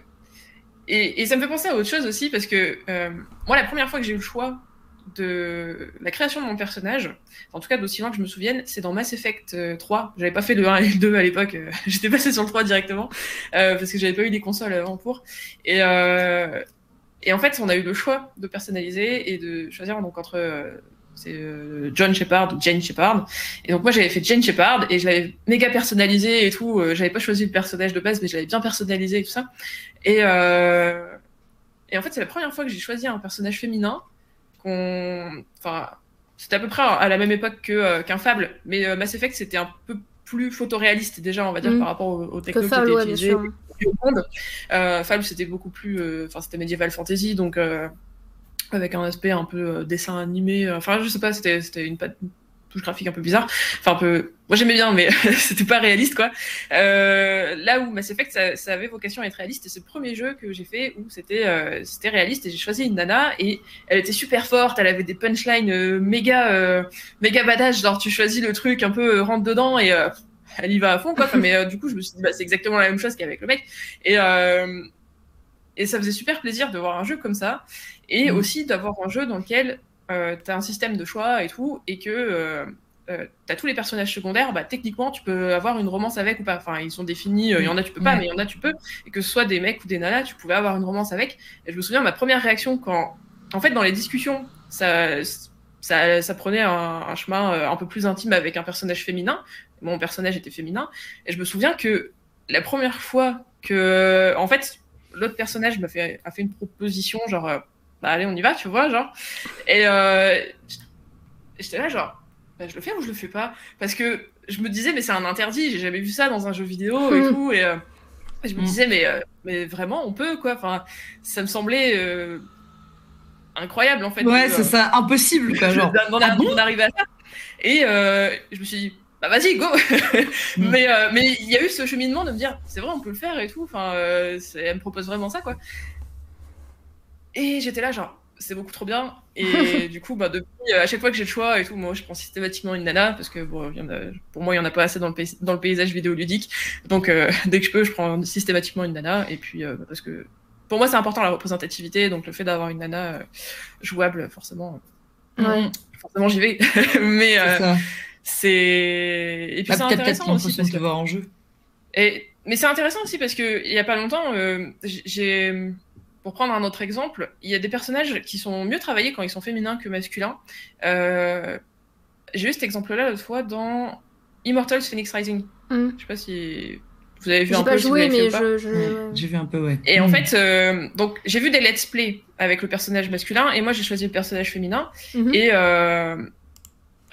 et, et ça me fait penser à autre chose aussi parce que euh, moi la première fois que j'ai eu le choix de la création de mon personnage, en tout cas d'aussi loin que je me souvienne, c'est dans Mass Effect euh, 3. J'avais pas fait le 1 et le 2 à l'époque, j'étais passé sur le 3 directement euh, parce que j'avais pas eu les consoles avant pour. Et, euh, et en fait, on a eu le choix de personnaliser et de choisir donc entre c'est euh, John Shepard ou Jane Shepard. Et donc moi j'avais fait Jane Shepard et je l'avais méga personnalisé et tout. Euh, j'avais pas choisi le personnage de base, mais je l'avais bien personnalisé et tout ça. Et, euh... et en fait c'est la première fois que j'ai choisi un personnage féminin. Qu'on, enfin, c'était à peu près à la même époque que euh, qu'un Fable, mais Mass Effect c'était un peu plus photoréaliste déjà, on va dire Mm. par rapport aux, aux technos qui Fable, étaient au monde. Euh, Fable c'était beaucoup plus, enfin c'était médiéval fantasy, donc avec un aspect un peu euh, dessin animé. euh, Enfin, je sais pas, c'était une, patte- touche graphique un peu bizarre. Enfin, un peu. Moi, j'aimais bien, mais c'était pas réaliste, quoi. Euh, là où Mass Effect, ça, ça avait vocation à être réaliste, c'est le premier jeu que j'ai fait où c'était euh, réaliste, et j'ai choisi une nana, et elle était super forte, elle avait des punchlines euh, méga euh, méga badass, genre tu choisis le truc un peu rentre dedans et elle y va à fond, quoi. Enfin, mais du coup, je me suis dit, bah, c'est exactement la même chose qu'avec le mec, et et ça faisait super plaisir de voir un jeu comme ça et Mhm. aussi d'avoir un jeu dans lequel euh, tu as un système de choix et tout, et que euh, euh, tu as tous les personnages secondaires, bah, techniquement, tu peux avoir une romance avec ou pas. Enfin, ils sont définis, euh, il y en a, tu peux pas, Ouais. mais il y en a, tu peux. Et que ce soit des mecs ou des nanas, tu pouvais avoir une romance avec. Et je me souviens, ma première réaction quand, en fait, dans les discussions, ça, ça, ça prenait un, un chemin euh, un peu plus intime avec un personnage féminin. Mon personnage était féminin. Et je me souviens que la première fois que, en fait, l'autre personnage m'a fait, a fait une proposition, genre, euh, bah allez, on y va, tu vois, genre. Et euh, j'étais là, genre, bah, je le fais ou je le fais pas? Parce que je me disais, mais c'est un interdit, j'ai jamais vu ça dans un jeu vidéo et Hmm. tout. Et, euh, et je me Hmm. disais, mais, mais vraiment, on peut, quoi. Enfin, ça me semblait incroyable, en fait. ouais c'est ça impossible quoi genre d'en Ah bon? d'en arriver à ça. Et euh, je me suis dit, bah vas-y, go Mm. Mais euh, mais il y a eu ce cheminement de me dire, c'est vrai, on peut le faire et tout. Enfin, euh, elle me propose vraiment ça, quoi. Et j'étais là, genre, c'est beaucoup trop bien. Et du coup, bah, depuis, à chaque fois que j'ai le choix et tout, moi, je prends systématiquement une nana parce que bon, il y en a, pour moi, il y en a pas assez dans le, pays- dans le paysage vidéoludique. Donc, euh, dès que je peux, je prends systématiquement une nana. Et puis, parce que pour moi, c'est important la représentativité. Donc, le fait d'avoir une nana jouable, forcément, Ouais. forcément, j'y vais. Mais c'est et puis Bah, c'est intéressant aussi parce de que en jeu et mais c'est intéressant aussi parce que il y a pas longtemps euh, j'ai pour prendre un autre exemple il y a des personnages qui sont mieux travaillés quand ils sont féminins que masculins euh, j'ai eu cet exemple là l'autre fois dans Immortals Phoenix Rising Mm. je sais pas si Vous avez vu un J'ai peu pas si vous joué, fait mais je. je- Ouais, J'ai vu un peu, ouais. Et en Mm. fait, euh, donc j'ai vu des let's play avec le personnage masculin et moi j'ai choisi le personnage féminin. Mhm. Et euh,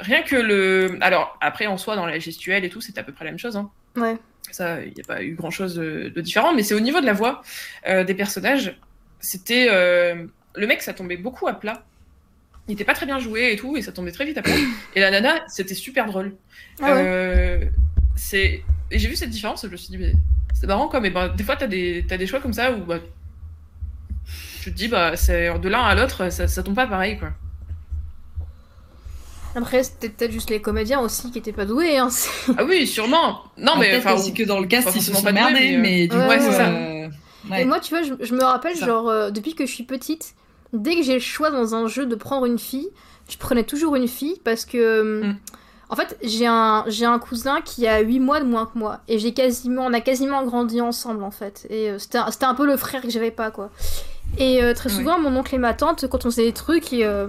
rien que le. Alors après en soi dans la gestuelle et tout, c'est à peu près la même chose. Hein. Ouais. Ça, il n'y a pas eu grand chose de, de différent, mais c'est au niveau de la voix euh, des personnages. C'était. euh, Le mec, ça tombait beaucoup à plat. Il était pas très bien joué et tout, et ça tombait très vite à plat. Et la nana, c'était super drôle. Ah ouais. Euh, c'est... Et j'ai vu cette différence, je me suis dit, mais c'est marrant quoi, mais ben, des fois, t'as des... T'as des choix comme ça où bah, tu te dis, bah, de l'un à l'autre, ça, ça tombe pas pareil quoi. Après, c'était peut-être juste les comédiens aussi qui étaient pas doués. Hein. Ah oui, sûrement. Non, mais Peut-être enfin, aussi que dans le cast, ils se sont pas merdés, mais, euh, mais du ouais, coup, ouais, c'est ça. euh, ouais. Et moi, tu vois, je, je me rappelle, Ça. genre, euh, depuis que je suis petite, dès que j'ai le choix dans un jeu de prendre une fille, je prenais toujours une fille parce que. Mm. En fait, j'ai un, j'ai un cousin qui a 8 mois de moins que moi. Et j'ai quasiment, on a quasiment grandi ensemble, en fait. Et euh, c'était un, c'était un peu le frère que j'avais pas, quoi. Et euh, très Oui. souvent, mon oncle et ma tante, quand on faisait des trucs, et, euh,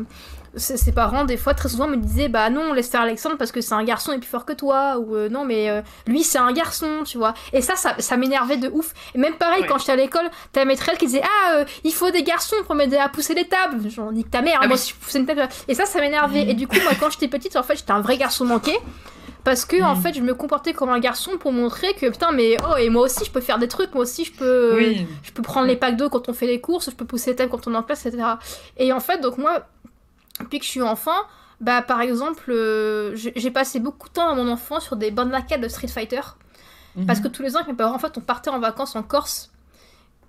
ses, parents, des fois, très souvent, me disaient Bah non, laisse faire Alexandre parce que c'est un garçon et plus fort que toi. Ou euh, non, mais euh, lui, c'est un garçon, tu vois. Et ça, ça, ça m'énervait de ouf. Et même pareil, Ouais. quand j'étais à l'école, t'as la maîtresse qui disait Ah, euh, il faut des garçons pour m'aider à pousser les tables. Genre, nique ta mère, Ah moi, oui. si je poussais une table. Et ça, ça m'énervait. Mhm. Et du coup, moi, quand j'étais petite, en fait, j'étais un vrai garçon manqué. Parce que, en Mhm. fait, je me comportais comme un garçon pour montrer que, putain, mais oh, et moi aussi, je peux faire des trucs, moi aussi, je peux. Oui. Je peux prendre les packs d'eau quand on fait les courses, je peux pousser les tables quand on est en classe, etc. Et en fait, donc moi, depuis que je suis enfant, bah par exemple, euh, j'ai passé beaucoup de temps dans mon enfance sur des bandes d'arcade de Street Fighter. Mhm. Parce que tous les ans, avec mes parents, en fait, on partait en vacances en Corse.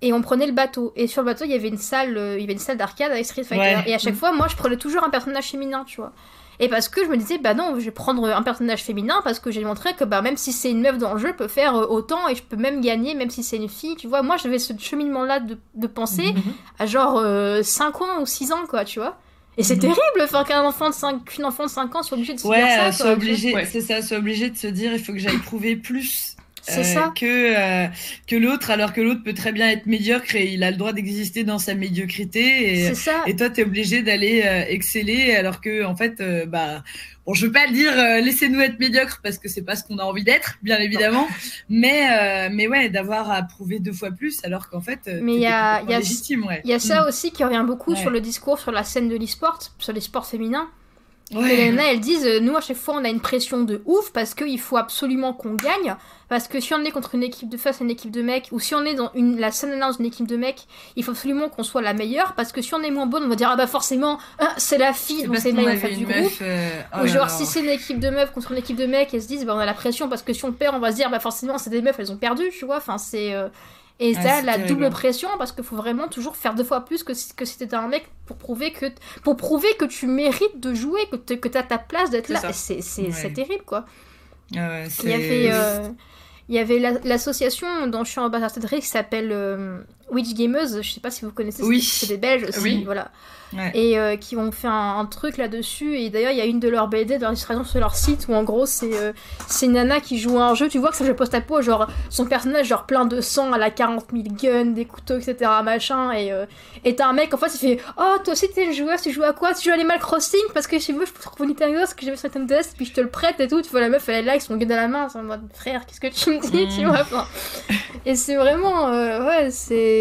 Et on prenait le bateau. Et sur le bateau, il y avait une salle, euh, il y avait une salle d'arcade avec Street Fighter. Ouais. Et à chaque Mhm. fois, moi, je prenais toujours un personnage féminin, tu vois. Et parce que je me disais, bah non, je vais prendre un personnage féminin parce que j'ai montré que bah, même si c'est une meuf dans le jeu, je peux faire euh, autant et je peux même gagner, même si c'est une fille, tu vois. Moi, j'avais ce cheminement-là de, de pensée Mhm. à genre 5 ans ou 6 ans, quoi, tu vois. Et c'est Mhm. terrible, enfin, qu'un enfant de 5, qu'une enfant de 5 ans soit obligée de se Ouais, dire ça, soit quoi. obligé, Ouais. c'est ça, soit obligé de se dire il faut que j'aille prouver plus euh, ça. que euh, que l'autre, alors que l'autre peut très bien être médiocre et il a le droit d'exister dans sa médiocrité et C'est ça. et toi t'es obligé d'aller euh, exceller alors que en fait euh, bah bon je veux pas le dire euh, laissez-nous être médiocres parce que c'est pas ce qu'on a envie d'être bien évidemment mais euh, mais ouais d'avoir à prouver deux fois plus alors qu'en fait Mais il y a- il y a- légitime ouais Il y a ça Mm. aussi qui revient beaucoup Ouais. sur le discours sur la scène de l'e-sport, sur les sports féminins. Ouais. Et nanas, elles disent, euh, nous à chaque fois on a une pression de ouf parce qu'il faut absolument qu'on gagne. Parce que si on est contre une équipe de face une équipe de mecs, ou si on est dans une, la scène dans une équipe de mecs, il faut absolument qu'on soit la meilleure. Parce que si on est moins bonne, on va dire, ah bah forcément, hein, c'est la fille, donc c'est là avait fait du une groupe. meuf euh, oh Ou là genre, là. si c'est une équipe de meufs contre une équipe de mecs, elles se disent, bah, on a la pression parce que si on perd, on va se dire, bah, forcément, c'est des meufs, elles ont perdu, tu vois. Enfin, c'est. euh, Et Ouais, ça, la terrible. double pression, parce qu'il faut vraiment toujours faire deux fois plus que si, que si t'étais un mec pour prouver que, pour prouver que tu mérites de jouer, que, t- que t'as ta place d'être là. C'est Ouais. terrible, quoi. Ah Il y avait, euh, il y avait la- l'association dont je suis ambassadrice qui s'appelle euh, Witch Gamers, je sais pas si vous connaissez, Oui. c'est des Belges aussi, Oui. voilà. Ouais. Et euh, qui ont fait un, un truc là-dessus. Et d'ailleurs, il y a une de leurs BD, de leur illustration sur leur site, où en gros, c'est euh, c'est une nana qui joue à un jeu. Tu vois que ça jeu post-apo, genre son personnage, genre plein de sang, elle a 40 000 guns, des couteaux, etc. Machin. Et euh, et t'as un mec, en fait, il fait Oh, toi aussi t'es une joueuse, tu joues à quoi? Tu joues à Animal Crossing? Parce que chez vous, je trouve Nintendo, ce que j'avais sur Nintendo DS, puis je te le prête et tout. Tu vois, la meuf, elle est là avec son gun dans la main. C'est en mode Frère, qu'est-ce que tu me dis Mm. Tu vois enfin, Et c'est vraiment. euh, ouais, c'est.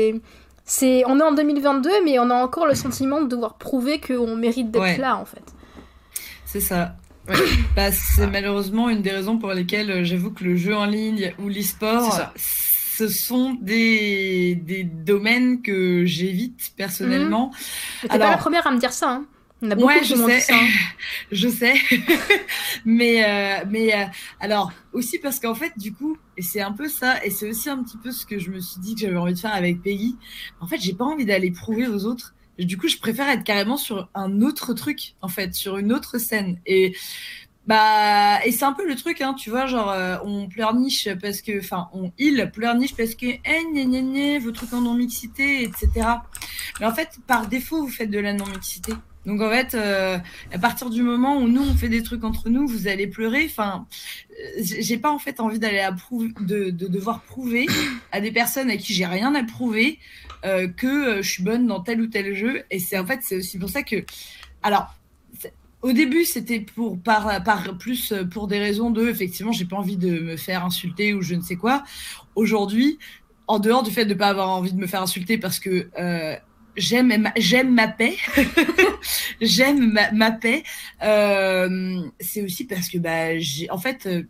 C'est, on est en 2022, mais on a encore le sentiment de devoir prouver qu'on mérite d'être Ouais. là, en fait. C'est ça. Ouais. Bah, c'est Ah. malheureusement une des raisons pour lesquelles euh, j'avoue que le jeu en ligne ou l'e-sport, ce sont des, des domaines que j'évite personnellement. Mais t'es Alors- pas la première à me dire ça, hein. On a beaucoup Ouais, je sais. ça. hein. Je sais. mais euh, mais euh, alors aussi parce qu'en fait du coup et c'est un peu ça et c'est aussi un petit peu ce que je me suis dit que j'avais envie de faire avec Peggy. En fait, j'ai pas envie d'aller prouver aux autres. Du coup, je préfère être carrément sur un autre truc en fait, sur une autre scène et bah et c'est un peu le truc hein, tu vois genre euh, on pleurniche parce que enfin on il pleurniche parce que eh gna gna gna vos trucs en non mixité etc. Mais en fait par défaut vous faites de la non mixité. Donc en fait, euh, à partir du moment où nous on fait des trucs entre nous, vous allez pleurer. Enfin, j'ai pas en fait envie d'aller à prouver, de, de devoir prouver à des personnes à qui j'ai rien à prouver euh, que euh, je suis bonne dans tel ou tel jeu. Et c'est en fait c'est aussi pour ça que, alors, au début, c'était pour par, par plus pour des raisons de effectivement, j'ai pas envie de me faire insulter ou je ne sais quoi. Aujourd'hui, en dehors du fait de pas avoir envie de me faire insulter parce que j'aime j'aime ma paix. J'aime ma, ma, paix. Euh, c'est aussi parce que bah j'ai en fait euh,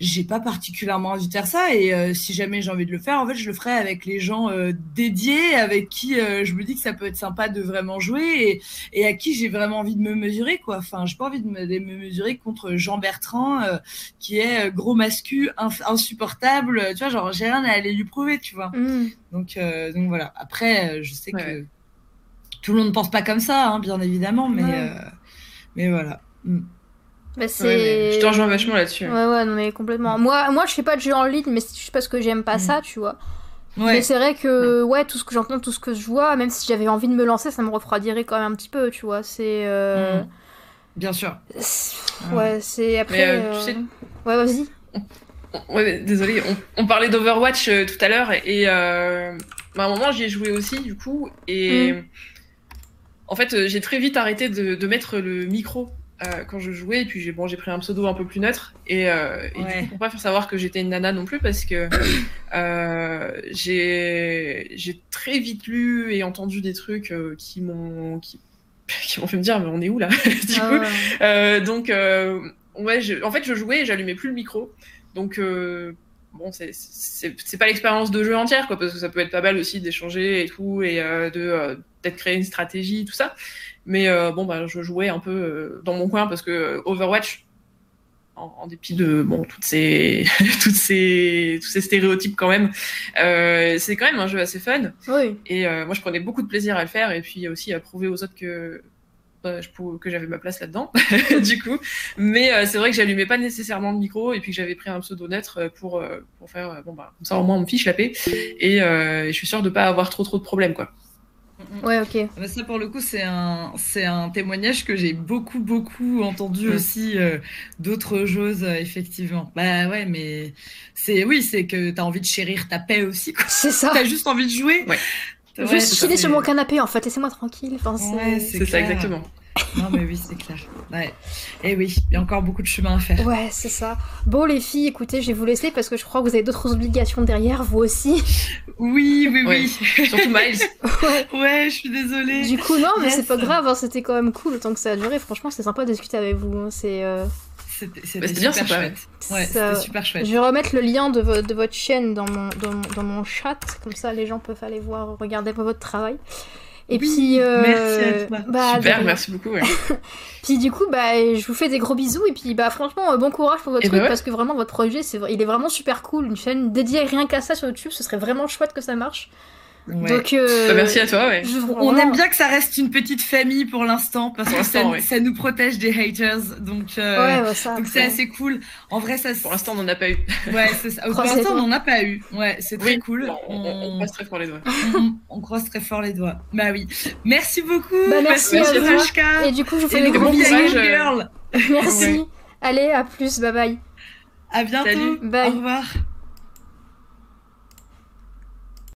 j'ai pas particulièrement envie de faire ça et euh, si jamais j'ai envie de le faire en fait je le ferai avec les gens euh, dédiés avec qui euh, je me dis que ça peut être sympa de vraiment jouer et, et à qui j'ai vraiment envie de me mesurer quoi enfin j'ai pas envie de me, de me, mesurer contre Jean Bertrand qui est gros mascu insupportable tu vois genre j'ai rien à aller lui prouver tu vois mmh. donc donc voilà après je sais que tout le monde ne pense pas comme ça hein, bien évidemment mais ouais. mais voilà mmh. Bah je te rejoins vachement là-dessus. Ouais, ouais, non, mais complètement. Moi, moi, je fais pas de jeu en ligne, mais c'est juste parce que j'aime pas mm. ça, tu vois. Ouais. Mais c'est vrai que, ouais, tout ce que j'entends, tout ce que je vois, même si j'avais envie de me lancer, ça me refroidirait quand même un petit peu, tu vois. C'est. Euh... Mm. Bien sûr. Ouais, c'est après. Euh, tu sais... Ouais, vas-y. Ouais, désolé, on, on parlait d'Overwatch euh, tout à l'heure et euh, bah, à un moment j'y ai joué aussi du coup et mm. en fait j'ai très vite arrêté de, de mettre le micro euh, quand je jouais. Et puis j'ai bon, j'ai pris un pseudo un peu plus neutre. Et, euh, et ouais. du coup, pour pas faire savoir que j'étais une nana non plus, parce que euh, j'ai j'ai très vite lu et entendu des trucs euh, qui m'ont qui, qui m'ont fait me dire mais on est où là du ah, coup ouais. donc ouais je, en fait je jouais et j'allumais plus le micro donc bon, c'est pas l'expérience de jeu entière, quoi, parce que ça peut être pas mal aussi d'échanger et tout, et euh, de euh, peut-être créer une stratégie, tout ça. Mais euh, bon, bah, je jouais un peu euh, dans mon coin parce que Overwatch, en, en dépit de bon toutes ces toutes ces tous ces stéréotypes quand même, c'est quand même un jeu assez fun. Oui. Et moi, je prenais beaucoup de plaisir à le faire, et puis aussi à prouver aux autres que que j'avais ma place là-dedans, du coup. Mais euh, c'est vrai que j'allumais pas nécessairement le micro et puis que j'avais pris un pseudo neutre euh, pour, euh, pour faire, bon, bah, comme ça au moins on me fiche la paix. Et je suis sûre de pas avoir trop trop de problèmes, quoi. Ouais, ok. Ah bah, ça, pour le coup, c'est un, c'est un témoignage que j'ai beaucoup, beaucoup entendu mmh. aussi euh, d'autres choses, euh, effectivement. Bah ouais, mais c'est, oui, c'est que t'as envie de chérir ta paix aussi, quoi. C'est ça. T'as juste envie de jouer. Ouais. Juste chiller sur mon canapé, en fait, laissez-moi tranquille. Enfin, c'est ouais, ça, exactement. Non, mais oui, c'est clair. Ouais. Et eh oui, il y a encore beaucoup de chemin à faire. Ouais, c'est ça. Bon, les filles, écoutez, je vais vous laisser parce que je crois que vous avez d'autres obligations derrière, vous aussi. Oui, oui, oui. Surtout Miles. ouais. ouais, je suis désolée. Du coup, non, mais yes. c'est pas grave, hein, c'était quand même cool autant que ça a duré. Franchement, c'est sympa de discuter avec vous. Hein. C'est. Euh... C'était bah, super chouette. Ouais, super chouette. Je vais remettre le lien de, vo de votre chaîne dans mon, dans, dans, mon chat, comme ça les gens peuvent aller voir, regarder votre travail. Et oui, puis, euh, merci à toi. Bah, Super, merci beaucoup. Ouais. puis du coup, bah, je vous fais des gros bisous et puis bah franchement, bon courage pour votre et truc bah ouais. parce que vraiment votre projet, c'est, il est vraiment super cool. Une chaîne dédiée rien qu'à ça sur YouTube, ce serait vraiment chouette que ça marche. Ouais. Donc, euh, bah, merci à toi. Ouais. Je, on aime bien que ça reste une petite famille pour l'instant parce pour que ça, ouais. ça, nous protège des haters. Donc, euh, ouais, ça, donc c'est assez cool. En vrai, ça. Pour l'instant, on n'en a pas eu. Ouais, c'est ça. Pour l'instant, on n'en a pas eu. Ouais, c'est très cool. On, on, on, croise très fort les doigts. on, on, croise très fort les doigts. Bah oui. Merci beaucoup. Bah, merci, merci à Rashka. Et du coup, je vous fais des gros bisous. Girl. Merci. Allez, à plus. Bye bye. À bientôt. Salut. Bye. Au revoir.